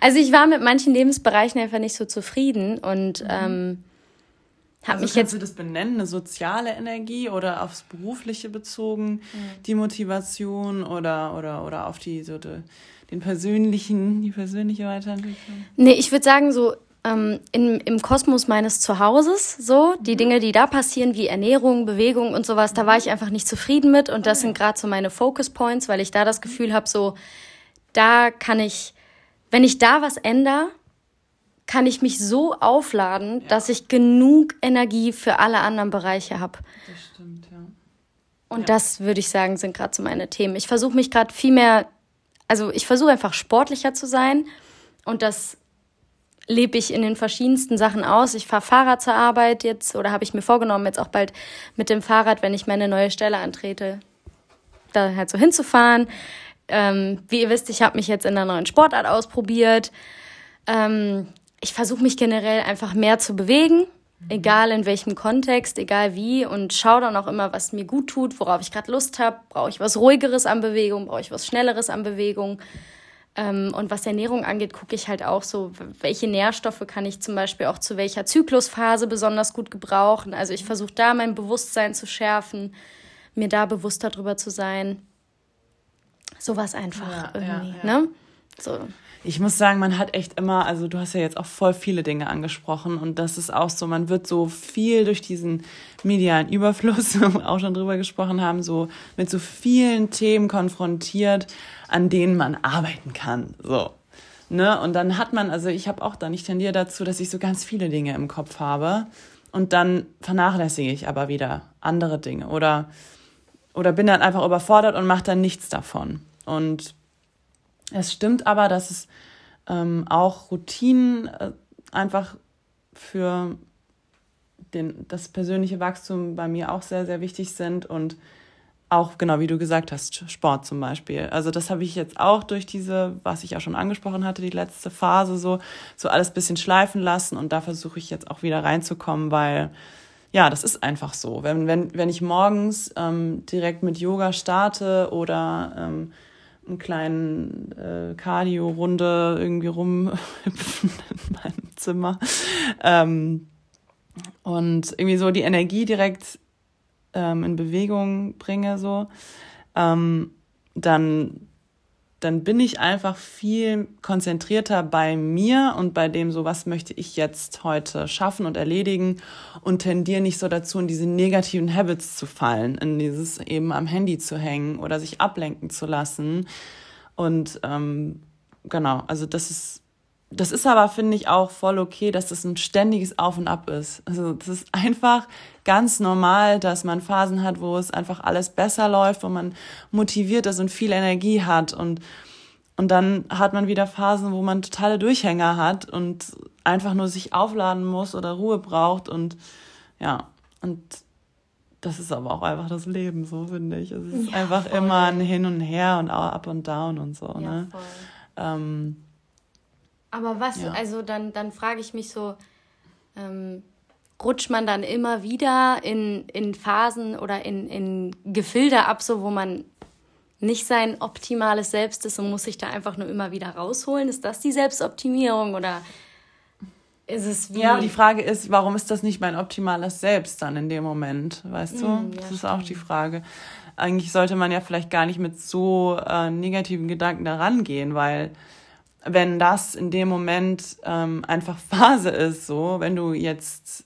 Speaker 1: Also, ich war mit manchen Lebensbereichen einfach nicht so zufrieden und, mhm. ähm,
Speaker 2: hab also mich kannst jetzt, du das benennen, eine soziale Energie oder aufs Berufliche bezogen, mhm. die Motivation oder, oder, oder auf die, so die, den persönlichen, die persönliche Weiterentwicklung?
Speaker 1: Nee, ich würde sagen, so ähm, in, im Kosmos meines Zuhauses, so, die mhm. Dinge, die da passieren, wie Ernährung, Bewegung und sowas, da war ich einfach nicht zufrieden mit. Und das sind gerade so meine Focus Points, weil ich da das Gefühl habe, so, da kann ich, wenn ich da was ändere, kann ich mich so aufladen, ja. dass ich genug Energie für alle anderen Bereiche habe. Das stimmt, ja. Und ja. das würde ich sagen, sind gerade so meine Themen. Ich versuche mich gerade viel mehr, also ich versuche einfach sportlicher zu sein und das lebe ich in den verschiedensten Sachen aus. Ich fahre Fahrrad zur Arbeit jetzt oder habe ich mir vorgenommen, jetzt auch bald mit dem Fahrrad, wenn ich meine neue Stelle antrete, da halt so hinzufahren. Ähm, wie ihr wisst, ich habe mich jetzt in einer neuen Sportart ausprobiert. Ähm, ich versuche mich generell einfach mehr zu bewegen, egal in welchem Kontext, egal wie und schaue dann auch immer, was mir gut tut, worauf ich gerade Lust habe. Brauche ich was ruhigeres an Bewegung, brauche ich was schnelleres an Bewegung. Ähm, und was Ernährung angeht, gucke ich halt auch so, welche Nährstoffe kann ich zum Beispiel auch zu welcher Zyklusphase besonders gut gebrauchen. Also ich versuche da mein Bewusstsein zu schärfen, mir da bewusster drüber zu sein. Sowas einfach ja, irgendwie, ja, ja. ne?
Speaker 2: So. Ich muss sagen, man hat echt immer, also du hast ja jetzt auch voll viele Dinge angesprochen und das ist auch so, man wird so viel durch diesen medialen Überfluss, [LAUGHS] auch schon drüber gesprochen haben, so mit so vielen Themen konfrontiert, an denen man arbeiten kann, so. Ne? Und dann hat man, also ich habe auch dann, ich tendiere dazu, dass ich so ganz viele Dinge im Kopf habe und dann vernachlässige ich aber wieder andere Dinge oder, oder bin dann einfach überfordert und mache dann nichts davon. Und es stimmt aber, dass es ähm, auch Routinen äh, einfach für den, das persönliche Wachstum bei mir auch sehr, sehr wichtig sind und auch, genau wie du gesagt hast, Sport zum Beispiel. Also das habe ich jetzt auch durch diese, was ich ja schon angesprochen hatte, die letzte Phase so, so alles bisschen schleifen lassen und da versuche ich jetzt auch wieder reinzukommen, weil ja, das ist einfach so. Wenn, wenn, wenn ich morgens ähm, direkt mit Yoga starte oder ähm, einen kleinen äh, Cardio-Runde irgendwie rumhüpfen [LAUGHS] in meinem Zimmer. Ähm, und irgendwie so die Energie direkt ähm, in Bewegung bringe, so, ähm, dann dann bin ich einfach viel konzentrierter bei mir und bei dem, so was möchte ich jetzt heute schaffen und erledigen und tendiere nicht so dazu, in diese negativen Habits zu fallen, in dieses eben am Handy zu hängen oder sich ablenken zu lassen. Und ähm, genau, also das ist das ist aber, finde ich, auch voll okay, dass das ein ständiges Auf und Ab ist. Also das ist einfach ganz normal, dass man Phasen hat, wo es einfach alles besser läuft, wo man motiviert ist und viel Energie hat. Und, und dann hat man wieder Phasen, wo man totale Durchhänger hat und einfach nur sich aufladen muss oder Ruhe braucht. Und ja, und das ist aber auch einfach das Leben, so finde ich. Es ist ja, einfach voll. immer ein Hin und Her und auch Up und Down und so. Ja, ne? Ähm,
Speaker 1: aber was, ja. also dann, dann frage ich mich so, ähm, rutscht man dann immer wieder in, in Phasen oder in, in Gefilde ab, so wo man nicht sein optimales Selbst ist und muss sich da einfach nur immer wieder rausholen? Ist das die Selbstoptimierung oder ist es
Speaker 2: wie. Ja, die Frage ist, warum ist das nicht mein optimales Selbst dann in dem Moment? Weißt du? Mm, ja, das ist stimmt. auch die Frage. Eigentlich sollte man ja vielleicht gar nicht mit so äh, negativen Gedanken da rangehen, weil wenn das in dem Moment ähm, einfach [LAUGHS] Phase ist, so, wenn du jetzt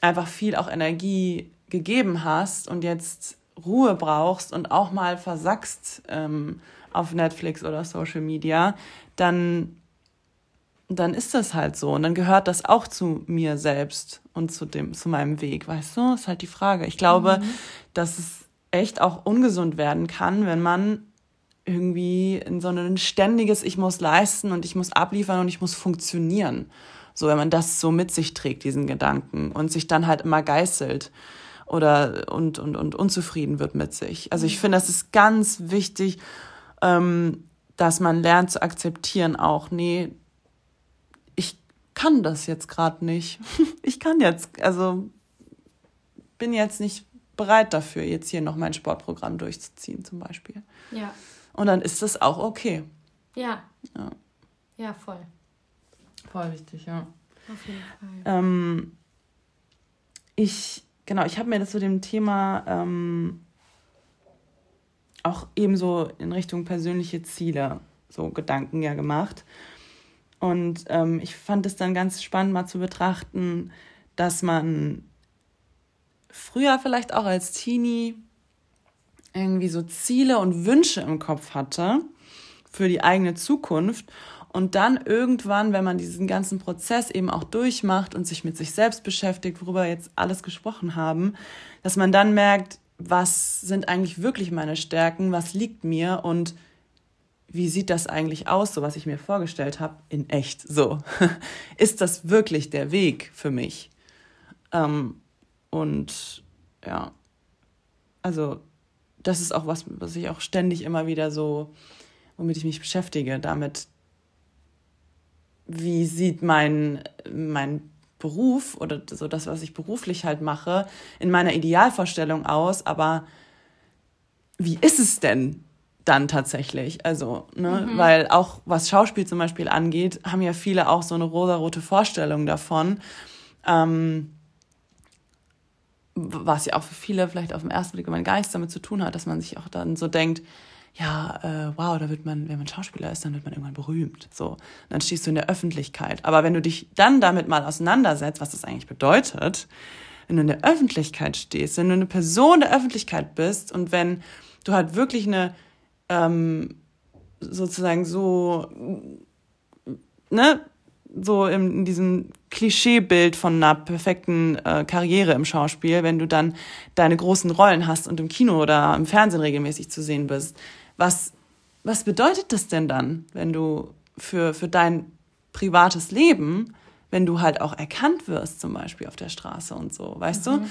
Speaker 2: einfach viel auch Energie gegeben hast und jetzt Ruhe brauchst und auch mal versackst ähm, auf Netflix oder Social Media, dann, dann ist das halt so. Und dann gehört das auch zu mir selbst und zu dem, zu meinem Weg, weißt du? Ist halt die Frage. Ich glaube, mhm. dass es echt auch ungesund werden kann, wenn man irgendwie in so ein ständiges Ich muss leisten und ich muss abliefern und ich muss funktionieren. So, wenn man das so mit sich trägt, diesen Gedanken, und sich dann halt immer geißelt oder und, und, und unzufrieden wird mit sich. Also ich mhm. finde, das ist ganz wichtig, ähm, dass man lernt zu akzeptieren auch, nee, ich kann das jetzt gerade nicht. [LAUGHS] ich kann jetzt, also bin jetzt nicht bereit dafür, jetzt hier noch mein Sportprogramm durchzuziehen zum Beispiel. Ja. Und dann ist das auch okay.
Speaker 1: Ja. Ja, ja voll.
Speaker 2: Voll wichtig, ja. Auf jeden Fall. Ähm, ich, genau, ich habe mir das zu dem Thema ähm, auch ebenso in Richtung persönliche Ziele so Gedanken ja gemacht. Und ähm, ich fand es dann ganz spannend mal zu betrachten, dass man früher vielleicht auch als Teenie irgendwie so Ziele und Wünsche im Kopf hatte für die eigene Zukunft und dann irgendwann, wenn man diesen ganzen Prozess eben auch durchmacht und sich mit sich selbst beschäftigt, worüber wir jetzt alles gesprochen haben, dass man dann merkt, was sind eigentlich wirklich meine Stärken, was liegt mir und wie sieht das eigentlich aus, so was ich mir vorgestellt habe, in echt so. [LAUGHS] Ist das wirklich der Weg für mich? Ähm, und ja, also das ist auch was, was ich auch ständig immer wieder so, womit ich mich beschäftige, damit, wie sieht mein, mein Beruf oder so das, was ich beruflich halt mache, in meiner Idealvorstellung aus, aber wie ist es denn dann tatsächlich? Also, ne, mhm. weil auch was Schauspiel zum Beispiel angeht, haben ja viele auch so eine rosarote Vorstellung davon. Ähm, was ja auch für viele vielleicht auf den ersten Blick, wenn Geist damit zu tun hat, dass man sich auch dann so denkt, ja, äh, wow, da wird man, wenn man Schauspieler ist, dann wird man irgendwann berühmt. So, und dann stehst du in der Öffentlichkeit. Aber wenn du dich dann damit mal auseinandersetzt, was das eigentlich bedeutet, wenn du in der Öffentlichkeit stehst, wenn du eine Person der Öffentlichkeit bist und wenn du halt wirklich eine ähm, sozusagen so ne so in, in diesem Klischeebild von einer perfekten äh, Karriere im Schauspiel, wenn du dann deine großen Rollen hast und im Kino oder im Fernsehen regelmäßig zu sehen bist. Was, was bedeutet das denn dann, wenn du für, für dein privates Leben, wenn du halt auch erkannt wirst, zum Beispiel auf der Straße und so, weißt mhm. du?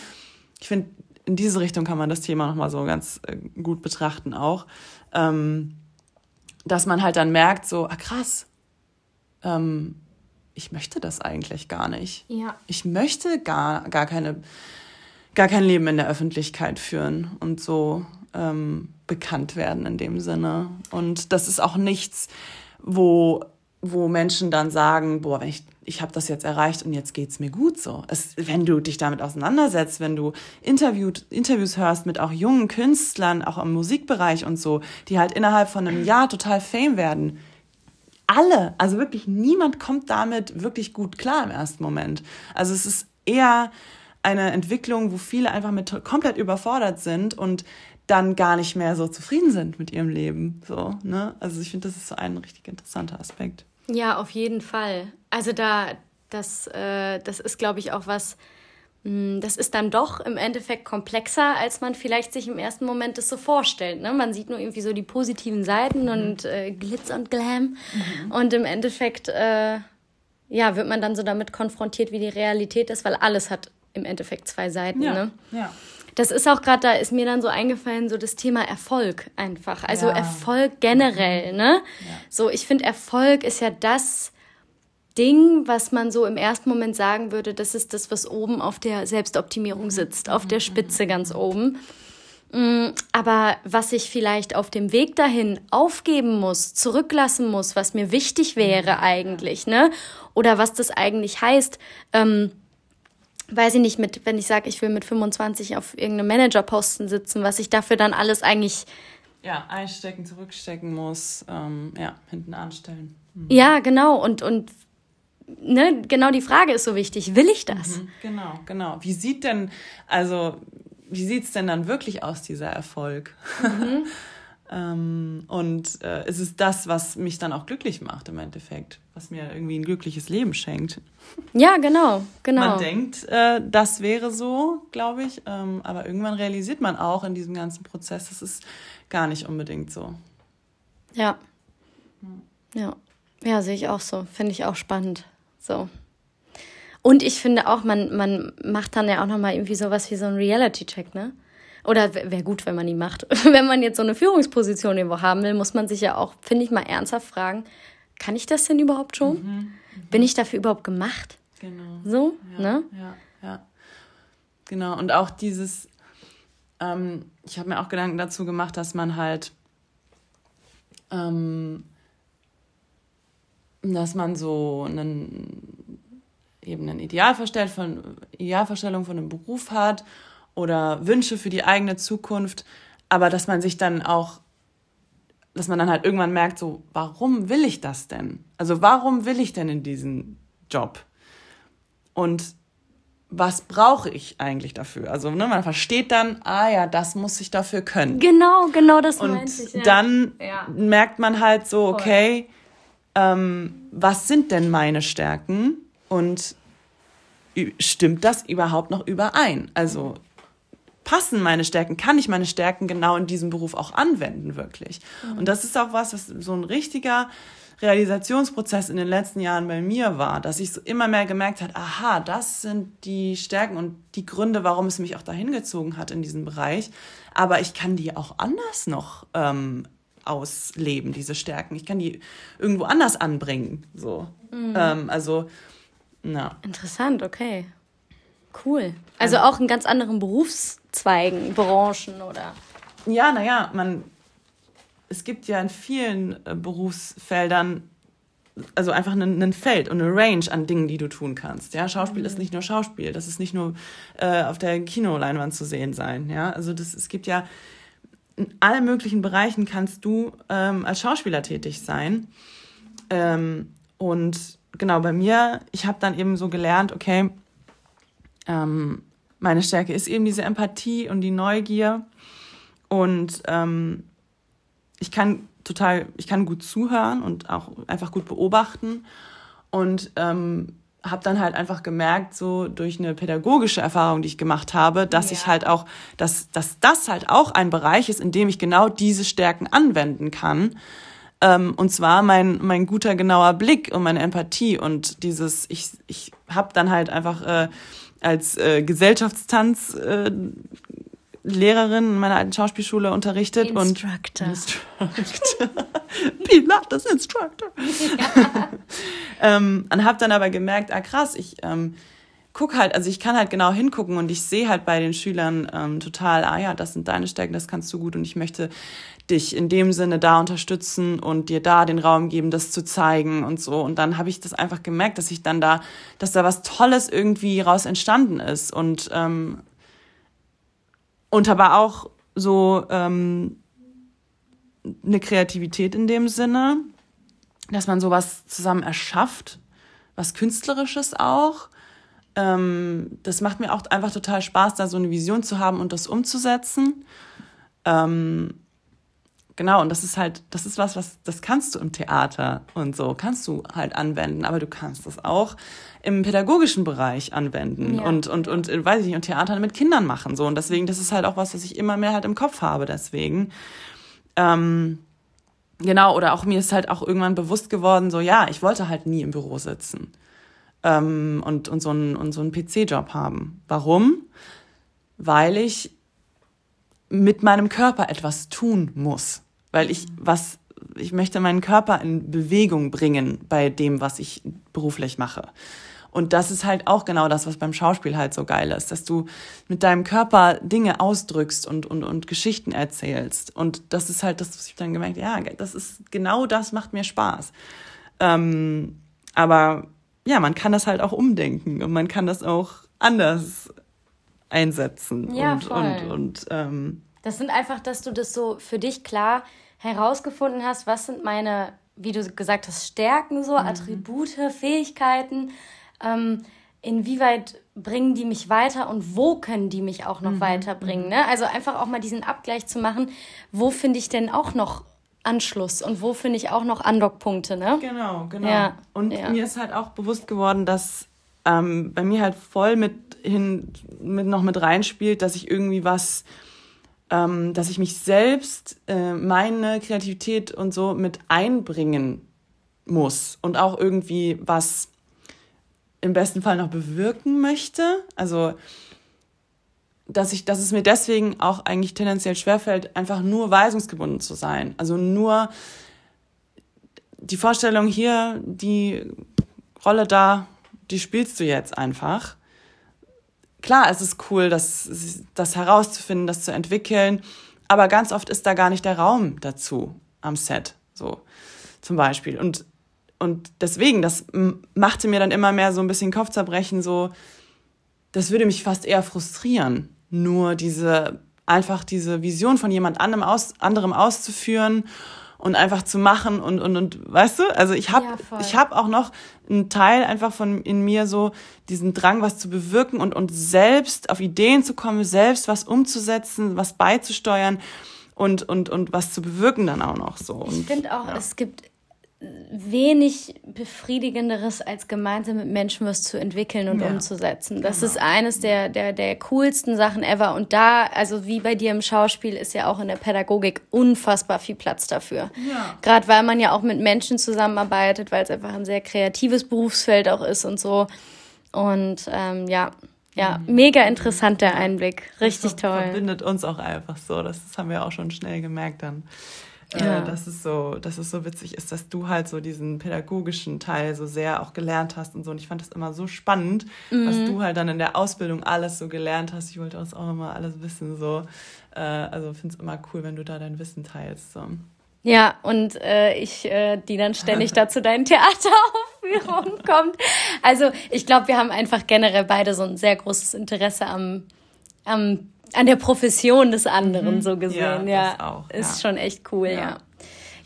Speaker 2: Ich finde, in diese Richtung kann man das Thema nochmal so ganz äh, gut betrachten auch. Ähm, dass man halt dann merkt, so, ah krass, ähm, ich möchte das eigentlich gar nicht. Ja. Ich möchte gar, gar, keine, gar kein Leben in der Öffentlichkeit führen und so ähm, bekannt werden in dem Sinne. Und das ist auch nichts, wo, wo Menschen dann sagen, boah, wenn ich, ich habe das jetzt erreicht und jetzt geht's mir gut so. Es, wenn du dich damit auseinandersetzt, wenn du Interviewt, Interviews hörst mit auch jungen Künstlern, auch im Musikbereich und so, die halt innerhalb von einem Jahr total Fame werden, alle, also wirklich niemand kommt damit wirklich gut klar im ersten Moment. Also es ist eher eine Entwicklung, wo viele einfach mit komplett überfordert sind und dann gar nicht mehr so zufrieden sind mit ihrem Leben. So, ne? Also ich finde, das ist so ein richtig interessanter Aspekt.
Speaker 1: Ja, auf jeden Fall. Also da, das, äh, das ist, glaube ich, auch was, das ist dann doch im Endeffekt komplexer, als man vielleicht sich im ersten Moment das so vorstellt. Ne? Man sieht nur irgendwie so die positiven Seiten mhm. und äh, Glitz und Glam. Mhm. Und im Endeffekt, äh, ja, wird man dann so damit konfrontiert, wie die Realität ist, weil alles hat im Endeffekt zwei Seiten. Ja. Ne? ja. Das ist auch gerade, da ist mir dann so eingefallen, so das Thema Erfolg einfach. Also ja. Erfolg generell, ne? Ja. So, ich finde, Erfolg ist ja das, Ding, was man so im ersten Moment sagen würde, das ist das, was oben auf der Selbstoptimierung sitzt, auf der Spitze ganz oben. Mm, aber was ich vielleicht auf dem Weg dahin aufgeben muss, zurücklassen muss, was mir wichtig wäre eigentlich, ne? Oder was das eigentlich heißt, ähm, weiß ich nicht, mit, wenn ich sage, ich will mit 25 auf irgendeinem Managerposten sitzen, was ich dafür dann alles eigentlich
Speaker 2: ja, einstecken, zurückstecken muss, ähm, ja, hinten anstellen.
Speaker 1: Mhm. Ja, genau. Und, und ne, genau die Frage ist so wichtig. Will ich das?
Speaker 2: Mhm, genau, genau. Wie sieht denn, also, wie sieht es denn dann wirklich aus, dieser Erfolg? Mhm. [LAUGHS] ähm, und äh, ist es das, was mich dann auch glücklich macht im Endeffekt? Was mir irgendwie ein glückliches Leben schenkt? [LAUGHS]
Speaker 1: Ja, genau, genau.
Speaker 2: Man denkt, äh, das wäre so, glaube ich. Ähm, aber irgendwann realisiert man auch in diesem ganzen Prozess, das ist gar nicht unbedingt so.
Speaker 1: Ja. Ja. Ja, sehe ich auch so. Finde ich auch spannend. So. Und ich finde auch, man, man macht dann ja auch nochmal irgendwie sowas wie so ein Reality-Check, ne? Oder wäre gut, wenn man ihn macht. [LAUGHS] wenn man jetzt so eine Führungsposition irgendwo haben will, muss man sich ja auch, finde ich mal, ernsthaft fragen, kann ich das denn überhaupt schon? Mhm, mhm. Bin ich dafür überhaupt gemacht? Genau. So,
Speaker 2: ja, ne? Ja, ja. Genau. Und auch dieses, ähm, ich habe mir auch Gedanken dazu gemacht, dass man halt ähm, dass man so einen, eben eine Idealvorstellung von, Idealvorstellung von einem Beruf hat oder Wünsche für die eigene Zukunft, aber dass man sich dann auch, dass man dann halt irgendwann merkt, so, warum will ich das denn? Also warum will ich denn in diesen Job? Und was brauche ich eigentlich dafür? Also ne, man versteht dann, ah ja, das muss ich dafür können.
Speaker 1: Genau, genau das Und meinte ich.
Speaker 2: Ja. dann ja. merkt man halt so, okay, ähm, was sind denn meine Stärken und stimmt das überhaupt noch überein? Also passen meine Stärken, kann ich meine Stärken genau in diesem Beruf auch anwenden, wirklich? Mhm. Und das ist auch was, was so ein richtiger Realisationsprozess in den letzten Jahren bei mir war, dass ich so immer mehr gemerkt habe, aha, das sind die Stärken und die Gründe, warum es mich auch dahin gezogen hat in diesem Bereich. Aber ich kann die auch anders noch ähm, ausleben, diese Stärken. Ich kann die irgendwo anders anbringen. So. Mhm. Ähm, also, na.
Speaker 1: Interessant, okay. Cool. Also auch in ganz anderen Berufszweigen, Branchen oder.
Speaker 2: Ja, naja, man. Es gibt ja in vielen äh, Berufsfeldern also einfach ein, Feld und eine Range an Dingen, die du tun kannst. Ja, Schauspiel mhm. ist nicht nur Schauspiel, das ist nicht nur äh, auf der Kinoleinwand zu sehen sein. Ja, also das, es gibt ja in allen möglichen Bereichen kannst du ähm, als Schauspieler tätig sein. Ähm, und genau bei mir, ich habe dann eben so gelernt, okay, ähm, meine Stärke ist eben diese Empathie und die Neugier. Und ähm, ich kann total, ich kann gut zuhören und auch einfach gut beobachten. Und ähm, habe dann halt einfach gemerkt, so durch eine pädagogische Erfahrung, die ich gemacht habe, dass ja. ich halt auch, dass, dass das halt auch ein Bereich ist, in dem ich genau diese Stärken anwenden kann. Ähm, und zwar mein, mein guter, genauer Blick und meine Empathie und dieses, ich, ich habe dann halt einfach äh, als äh, Gesellschaftstanz äh, Lehrerin in meiner alten Schauspielschule unterrichtet Instructor. und Instructor. Pilates Instructor. [LAUGHS] [LAUGHS] Ähm, und habe dann aber gemerkt, ah krass, ich ähm, guck halt, also ich kann halt genau hingucken und ich sehe halt bei den Schülern ähm, total, ah ja, das sind deine Stärken, das kannst du gut und ich möchte dich in dem Sinne da unterstützen und dir da den Raum geben, das zu zeigen und so. Und dann habe ich das einfach gemerkt, dass ich dann da, dass da was Tolles irgendwie raus entstanden ist und ähm, und aber auch so ähm, eine Kreativität in dem Sinne, dass man sowas zusammen erschafft, was Künstlerisches auch. Ähm, das macht mir auch einfach total Spaß, da so eine Vision zu haben und das umzusetzen. Ähm, genau, und das ist halt, das ist was, was, das kannst du im Theater und so, kannst du halt anwenden, aber du kannst das auch im pädagogischen Bereich anwenden ja. und, und, und, weiß ich nicht, und Theater mit Kindern machen, so. Und deswegen, das ist halt auch was, was ich immer mehr halt im Kopf habe, deswegen. Ähm, genau, oder auch mir ist halt auch irgendwann bewusst geworden, so, ja, ich wollte halt nie im Büro sitzen. Ähm, und, und so einen, und so einen PC-Job haben. Warum? Weil ich mit meinem Körper etwas tun muss weil ich was, ich möchte meinen Körper in Bewegung bringen bei dem, was ich beruflich mache. Und das ist halt auch genau das, was beim Schauspiel halt so geil ist, dass du mit deinem Körper Dinge ausdrückst und, und, und Geschichten erzählst. Und das ist halt das, was ich dann gemerkt ja, das ist genau das macht mir Spaß. Ähm, aber ja, man kann das halt auch umdenken und man kann das auch anders einsetzen. Ja, und, voll. und, und ähm,
Speaker 1: Das sind einfach, dass du das so für dich klar herausgefunden hast, was sind meine, wie du gesagt hast, Stärken, so, mhm. Attribute, Fähigkeiten, ähm, inwieweit bringen die mich weiter und wo können die mich auch noch mhm. weiterbringen. Ne? Also einfach auch mal diesen Abgleich zu machen, wo finde ich denn auch noch Anschluss und wo finde ich auch noch Andockpunkte, ne? Genau, genau.
Speaker 2: Ja, und ja. mir ist halt auch bewusst geworden, dass ähm, bei mir halt voll mit hin mit noch mit reinspielt, dass ich irgendwie was, ähm, dass ich mich selbst, äh, meine Kreativität und so mit einbringen muss und auch irgendwie was im besten Fall noch bewirken möchte. Also dass ich, dass es mir deswegen auch eigentlich tendenziell schwerfällt, einfach nur weisungsgebunden zu sein. Also nur die Vorstellung hier, die Rolle da, die spielst du jetzt einfach. Klar, es ist cool, das, das herauszufinden, das zu entwickeln, aber ganz oft ist da gar nicht der Raum dazu am Set, so zum Beispiel. Und, und deswegen, das machte mir dann immer mehr so ein bisschen Kopfzerbrechen, so, das würde mich fast eher frustrieren, nur diese, einfach diese Vision von jemand anderem, aus, anderem auszuführen und einfach zu machen und, und, und weißt du, also ich habe ja, ich habe auch noch einen Teil einfach von in mir so diesen Drang, was zu bewirken und, und selbst auf Ideen zu kommen, selbst was umzusetzen, was beizusteuern und, und, und was zu bewirken dann auch noch so.
Speaker 1: ich finde auch, ja. es gibt wenig befriedigenderes, als gemeinsam mit Menschen was zu entwickeln und ja, umzusetzen. Das genau. ist eines der, der, der coolsten Sachen ever. Und da, also wie bei dir im Schauspiel, ist ja auch in der Pädagogik unfassbar viel Platz dafür. Ja. Gerade weil man ja auch mit Menschen zusammenarbeitet, weil es einfach ein sehr kreatives Berufsfeld auch ist und so. Und ähm, ja, ja, mhm. mega interessant der Einblick. Richtig
Speaker 2: das
Speaker 1: toll.
Speaker 2: Verbindet uns auch einfach so. Das haben wir auch schon schnell gemerkt dann. Äh, ja. Äh, dass, es so, dass es so witzig ist, dass du halt so diesen pädagogischen Teil so sehr auch gelernt hast und so. Und ich fand das immer so spannend, mhm. was du halt dann in der Ausbildung alles so gelernt hast. Ich wollte das auch immer alles wissen. So. Äh, also finde es immer cool, wenn du da dein Wissen teilst. So.
Speaker 1: Ja, und äh, ich, äh, die dann ständig [LAUGHS] da zu deinen Theateraufführungen [LAUGHS] kommt. Also ich glaube, wir haben einfach generell beide so ein sehr großes Interesse am, am an der Profession des anderen mhm. so gesehen. Ja, ja. Auch, ist schon echt cool, ja. ja.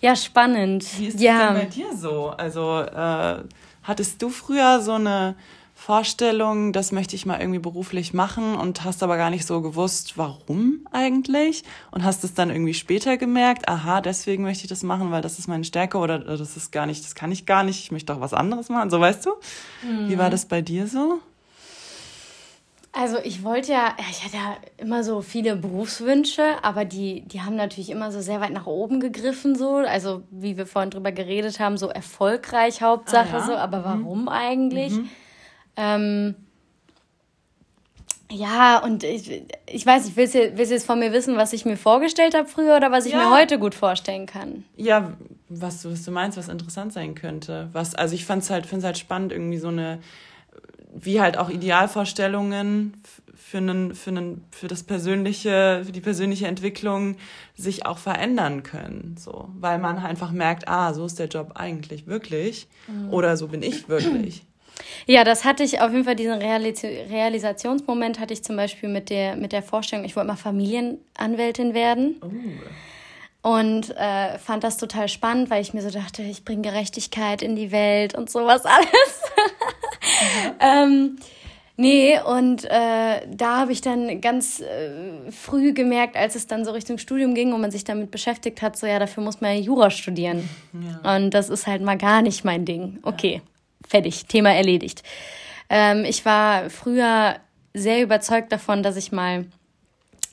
Speaker 1: Ja, spannend.
Speaker 2: Wie ist
Speaker 1: ja.
Speaker 2: das denn bei dir so? Also äh, hattest du früher so eine Vorstellung, das möchte ich mal irgendwie beruflich machen und hast aber gar nicht so gewusst, warum eigentlich? Und hast es dann irgendwie später gemerkt, aha, deswegen möchte ich das machen, weil das ist meine Stärke oder das ist gar nicht, das kann ich gar nicht, ich möchte auch was anderes machen. So weißt du? Mhm. Wie war mhm. das bei dir so?
Speaker 1: Also ich wollte ja, ich hatte ja immer so viele Berufswünsche, aber die, die haben natürlich immer so sehr weit nach oben gegriffen, so. Also wie wir vorhin drüber geredet haben, so erfolgreich Hauptsache ah, ja. so, aber mhm. warum eigentlich? Mhm. Ähm, ja, und ich, ich weiß nicht, willst du, jetzt von mir wissen, was ich mir vorgestellt habe früher oder was ich ja. mir heute gut vorstellen kann?
Speaker 2: Ja, was, was du meinst, was interessant sein könnte. Was, also ich fand's halt, finde es halt spannend, irgendwie so eine wie halt auch Idealvorstellungen für, einen, für, einen, für das persönliche, für die persönliche Entwicklung sich auch verändern können. So. Weil man einfach merkt, ah, so ist der Job eigentlich wirklich mhm. oder so bin ich wirklich.
Speaker 1: Ja, das hatte ich auf jeden Fall, diesen Realis Realisationsmoment hatte ich zum Beispiel mit der, mit der Vorstellung, ich wollte mal Familienanwältin werden. Oh. Und äh, fand das total spannend, weil ich mir so dachte, ich bringe Gerechtigkeit in die Welt und sowas [LAUGHS] alles. ähm, nee, und äh, da habe ich dann ganz äh, früh gemerkt, als es dann so Richtung Studium ging und man sich damit beschäftigt hat, so ja, dafür muss man ja Jura studieren. Ja. Und das ist halt mal gar nicht mein Ding. Okay, ja. fertig, Thema erledigt. Ähm, ich war früher sehr überzeugt davon, dass ich mal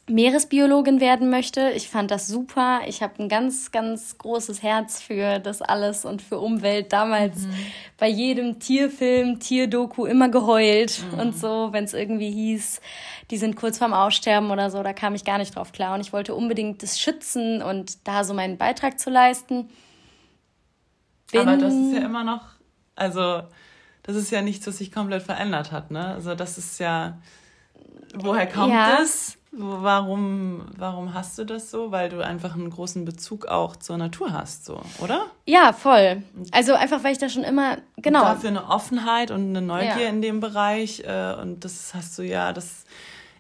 Speaker 1: Meeresbiologin werden möchte. Ich fand das super. Ich habe ein ganz, ganz großes Herz für das alles und für Umwelt. Damals mhm. bei jedem Tierfilm, Tierdoku immer geheult mhm. und so, wenn es irgendwie hieß, die sind kurz vorm Aussterben oder so, da kam ich gar nicht drauf klar. Und ich wollte unbedingt das schützen und da so meinen Beitrag zu leisten.
Speaker 2: Bin Aber das ist ja immer noch, also das ist ja nichts, was sich komplett verändert hat, ne? Also das ist ja, woher kommt ja. das? Warum, warum hast du das so? Weil du einfach einen großen Bezug auch zur Natur hast, so, oder?
Speaker 1: Ja, voll. Also einfach, weil ich da schon immer, genau. Und
Speaker 2: dafür eine Offenheit und eine Neugier ja. in dem Bereich. Äh, und das hast du ja, das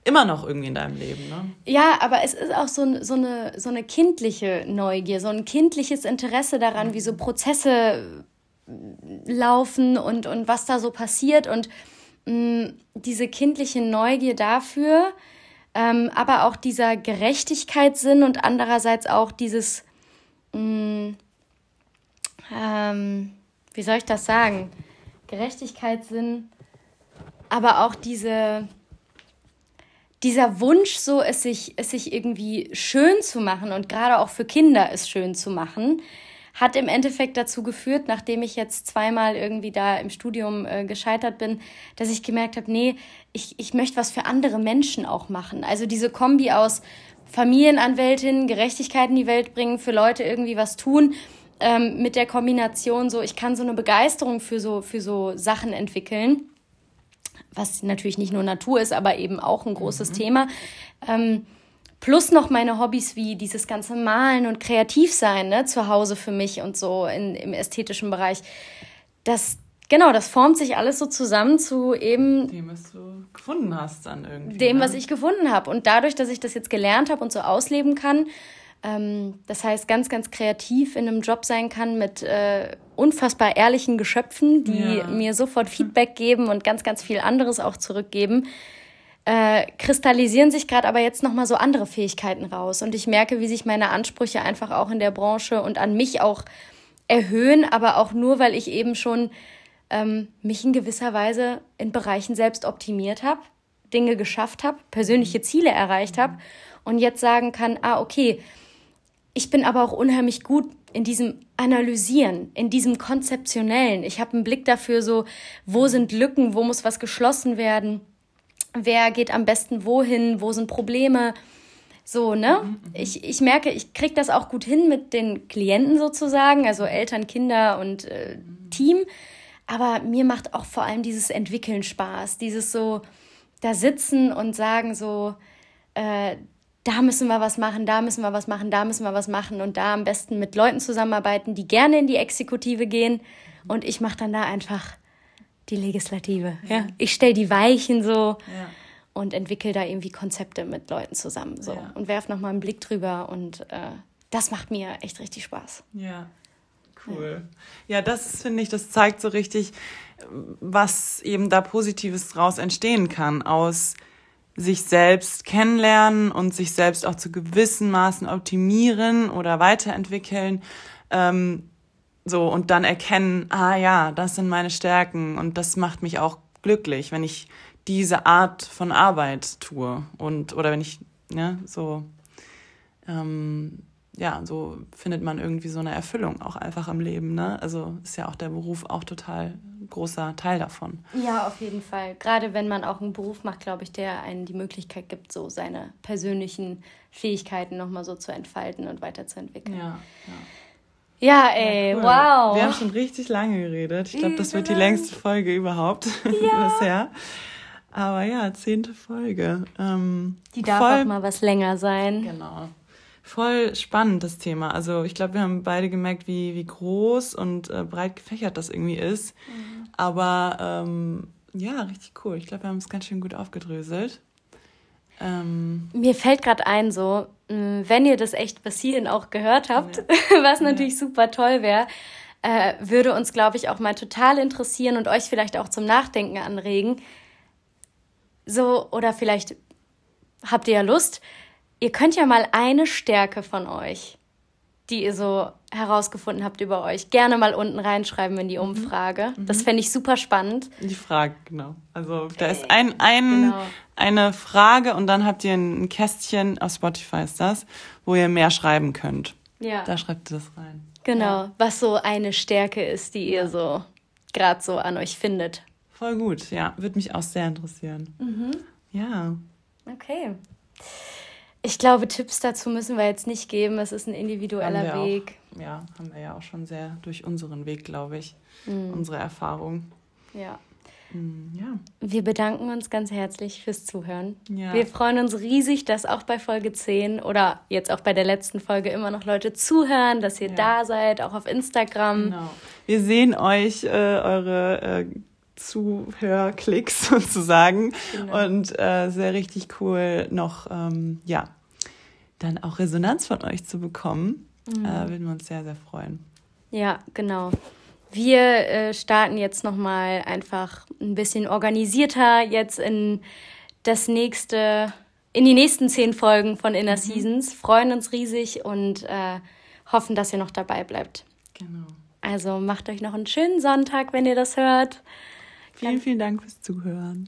Speaker 2: immer noch irgendwie in deinem Leben, ne?
Speaker 1: Ja, aber es ist auch so, so, eine, so eine kindliche Neugier, so ein kindliches Interesse daran, wie so Prozesse laufen und, und was da so passiert und mh, diese kindliche Neugier dafür, ähm, aber auch dieser Gerechtigkeitssinn und andererseits auch dieses, mh, ähm, wie soll ich das sagen? Gerechtigkeitssinn, aber auch diese, dieser Wunsch, so es sich, es sich irgendwie schön zu machen und gerade auch für Kinder es schön zu machen, hat im Endeffekt dazu geführt, nachdem ich jetzt zweimal irgendwie da im Studium äh, gescheitert bin, dass ich gemerkt habe, nee, ich, ich möchte was für andere Menschen auch machen. Also diese Kombi aus Familienanwältin, Gerechtigkeit in die Welt bringen, für Leute irgendwie was tun, ähm, mit der Kombination so, ich kann so eine Begeisterung für so, für so Sachen entwickeln was natürlich nicht nur Natur ist, aber eben auch ein großes mhm. Thema. Ähm, plus noch meine Hobbys wie dieses ganze Malen und Kreativsein ne, zu Hause für mich und so in, im ästhetischen Bereich. Das, genau, das formt sich alles so zusammen zu eben
Speaker 2: dem, was du gefunden hast dann irgendwie.
Speaker 1: Dem, ne? was ich gefunden habe. Und dadurch, dass ich das jetzt gelernt habe und so ausleben kann, ähm, das heißt, ganz, ganz kreativ in einem Job sein kann mit äh, unfassbar ehrlichen Geschöpfen, die ja. mir sofort Feedback geben und ganz, ganz viel anderes auch zurückgeben. Äh, kristallisieren sich gerade aber jetzt nochmal so andere Fähigkeiten raus. Und ich merke, wie sich meine Ansprüche einfach auch in der Branche und an mich auch erhöhen, aber auch nur, weil ich eben schon ähm, mich in gewisser Weise in Bereichen selbst optimiert habe, Dinge geschafft habe, persönliche Ziele erreicht habe und jetzt sagen kann, ah, okay, ich bin aber auch unheimlich gut in diesem Analysieren, in diesem Konzeptionellen. Ich habe einen Blick dafür, so, wo sind Lücken, wo muss was geschlossen werden, wer geht am besten wohin, wo sind Probleme. So, ne? Mhm, mhm. Ich, ich merke, ich kriege das auch gut hin mit den Klienten sozusagen, also Eltern, Kinder und äh, Team. Aber mir macht auch vor allem dieses Entwickeln Spaß, dieses so da sitzen und sagen so, äh, da müssen wir was machen, da müssen wir was machen, da müssen wir was machen und da am besten mit Leuten zusammenarbeiten, die gerne in die Exekutive gehen und ich mache dann da einfach die Legislative. Ja. Ich stelle die Weichen so ja. und entwickle da irgendwie Konzepte mit Leuten zusammen so ja. und werfe nochmal einen Blick drüber und äh, das macht mir echt richtig Spaß.
Speaker 2: Ja. Cool. Ja, das finde ich, das zeigt so richtig, was eben da Positives draus entstehen kann aus sich selbst kennenlernen und sich selbst auch zu gewissen Maßen optimieren oder weiterentwickeln. Ähm, so und dann erkennen, ah ja, das sind meine Stärken und das macht mich auch glücklich, wenn ich diese Art von Arbeit tue und oder wenn ich ne, so ähm, ja, so findet man irgendwie so eine Erfüllung auch einfach im Leben. Ne? Also ist ja auch der Beruf auch total großer Teil davon.
Speaker 1: Ja, auf jeden Fall. Gerade wenn man auch einen Beruf macht, glaube ich, der einen die Möglichkeit gibt, so seine persönlichen Fähigkeiten nochmal so zu entfalten und weiterzuentwickeln. Ja, ja. Ja, ey, ja, cool. wow.
Speaker 2: Wir haben schon richtig lange geredet. Ich glaube, das wird die längste Folge überhaupt [LAUGHS] ja. bisher. Aber ja, zehnte Folge. Ähm,
Speaker 1: die darf voll, auch mal was länger sein.
Speaker 2: Genau voll spannend, das Thema. Also ich glaube, wir haben beide gemerkt, wie, wie groß und äh, breit gefächert das irgendwie ist. Mhm. Aber ähm, ja, richtig cool. Ich glaube, wir haben es ganz schön gut aufgedröselt.
Speaker 1: Ähm, Mir fällt gerade ein, so, wenn ihr das echt bis hierhin auch gehört habt, ja. [LAUGHS] was natürlich ja. super toll wäre, äh, würde uns, glaube ich, auch mal total interessieren und euch vielleicht auch zum Nachdenken anregen. So, oder vielleicht habt ihr ja Lust, ihr könnt ja mal eine Stärke von euch, die ihr so herausgefunden habt über euch, gerne mal unten reinschreiben in die mhm. Umfrage. Mhm. Das fände ich super spannend.
Speaker 2: Die Frage, genau. Also da ist ein, ein, genau. eine Frage und dann habt ihr ein Kästchen, auf Spotify ist das, wo ihr mehr schreiben könnt. Ja. Da schreibt ihr das rein.
Speaker 1: Genau, ja. was so eine Stärke ist, die ihr so gerade so an euch findet.
Speaker 2: Voll gut, ja. Würde mich auch sehr interessieren. Mhm. Ja.
Speaker 1: Okay. Ich glaube, Tipps dazu müssen wir jetzt nicht geben. Es ist ein individueller Weg.
Speaker 2: Auch, ja, haben wir ja auch schon sehr durch unseren Weg, glaube ich, mhm. unsere Erfahrung.
Speaker 1: Ja. Mhm, ja. Wir bedanken uns ganz herzlich fürs Zuhören. Ja. Wir freuen uns riesig, dass auch bei Folge 10 oder jetzt auch bei der letzten Folge immer noch Leute zuhören, dass ihr ja. da seid, auch auf Instagram. Genau.
Speaker 2: Wir sehen euch, äh, eure äh, Zuhörklicks [LAUGHS] sozusagen. Genau. Und äh, sehr richtig cool, noch ähm, ja, dann auch Resonanz von euch zu bekommen. Mhm. Äh, würden wir uns sehr, sehr freuen.
Speaker 1: Ja, genau. Wir äh, starten jetzt nochmal einfach ein bisschen organisierter jetzt in das nächste, in die nächsten zehn Folgen von Inner mhm. Seasons. Freuen uns riesig und äh, hoffen, dass ihr noch dabei bleibt. Genau. Also macht euch noch einen schönen Sonntag, wenn ihr das hört.
Speaker 2: Vielen, vielen Dank fürs Zuhören.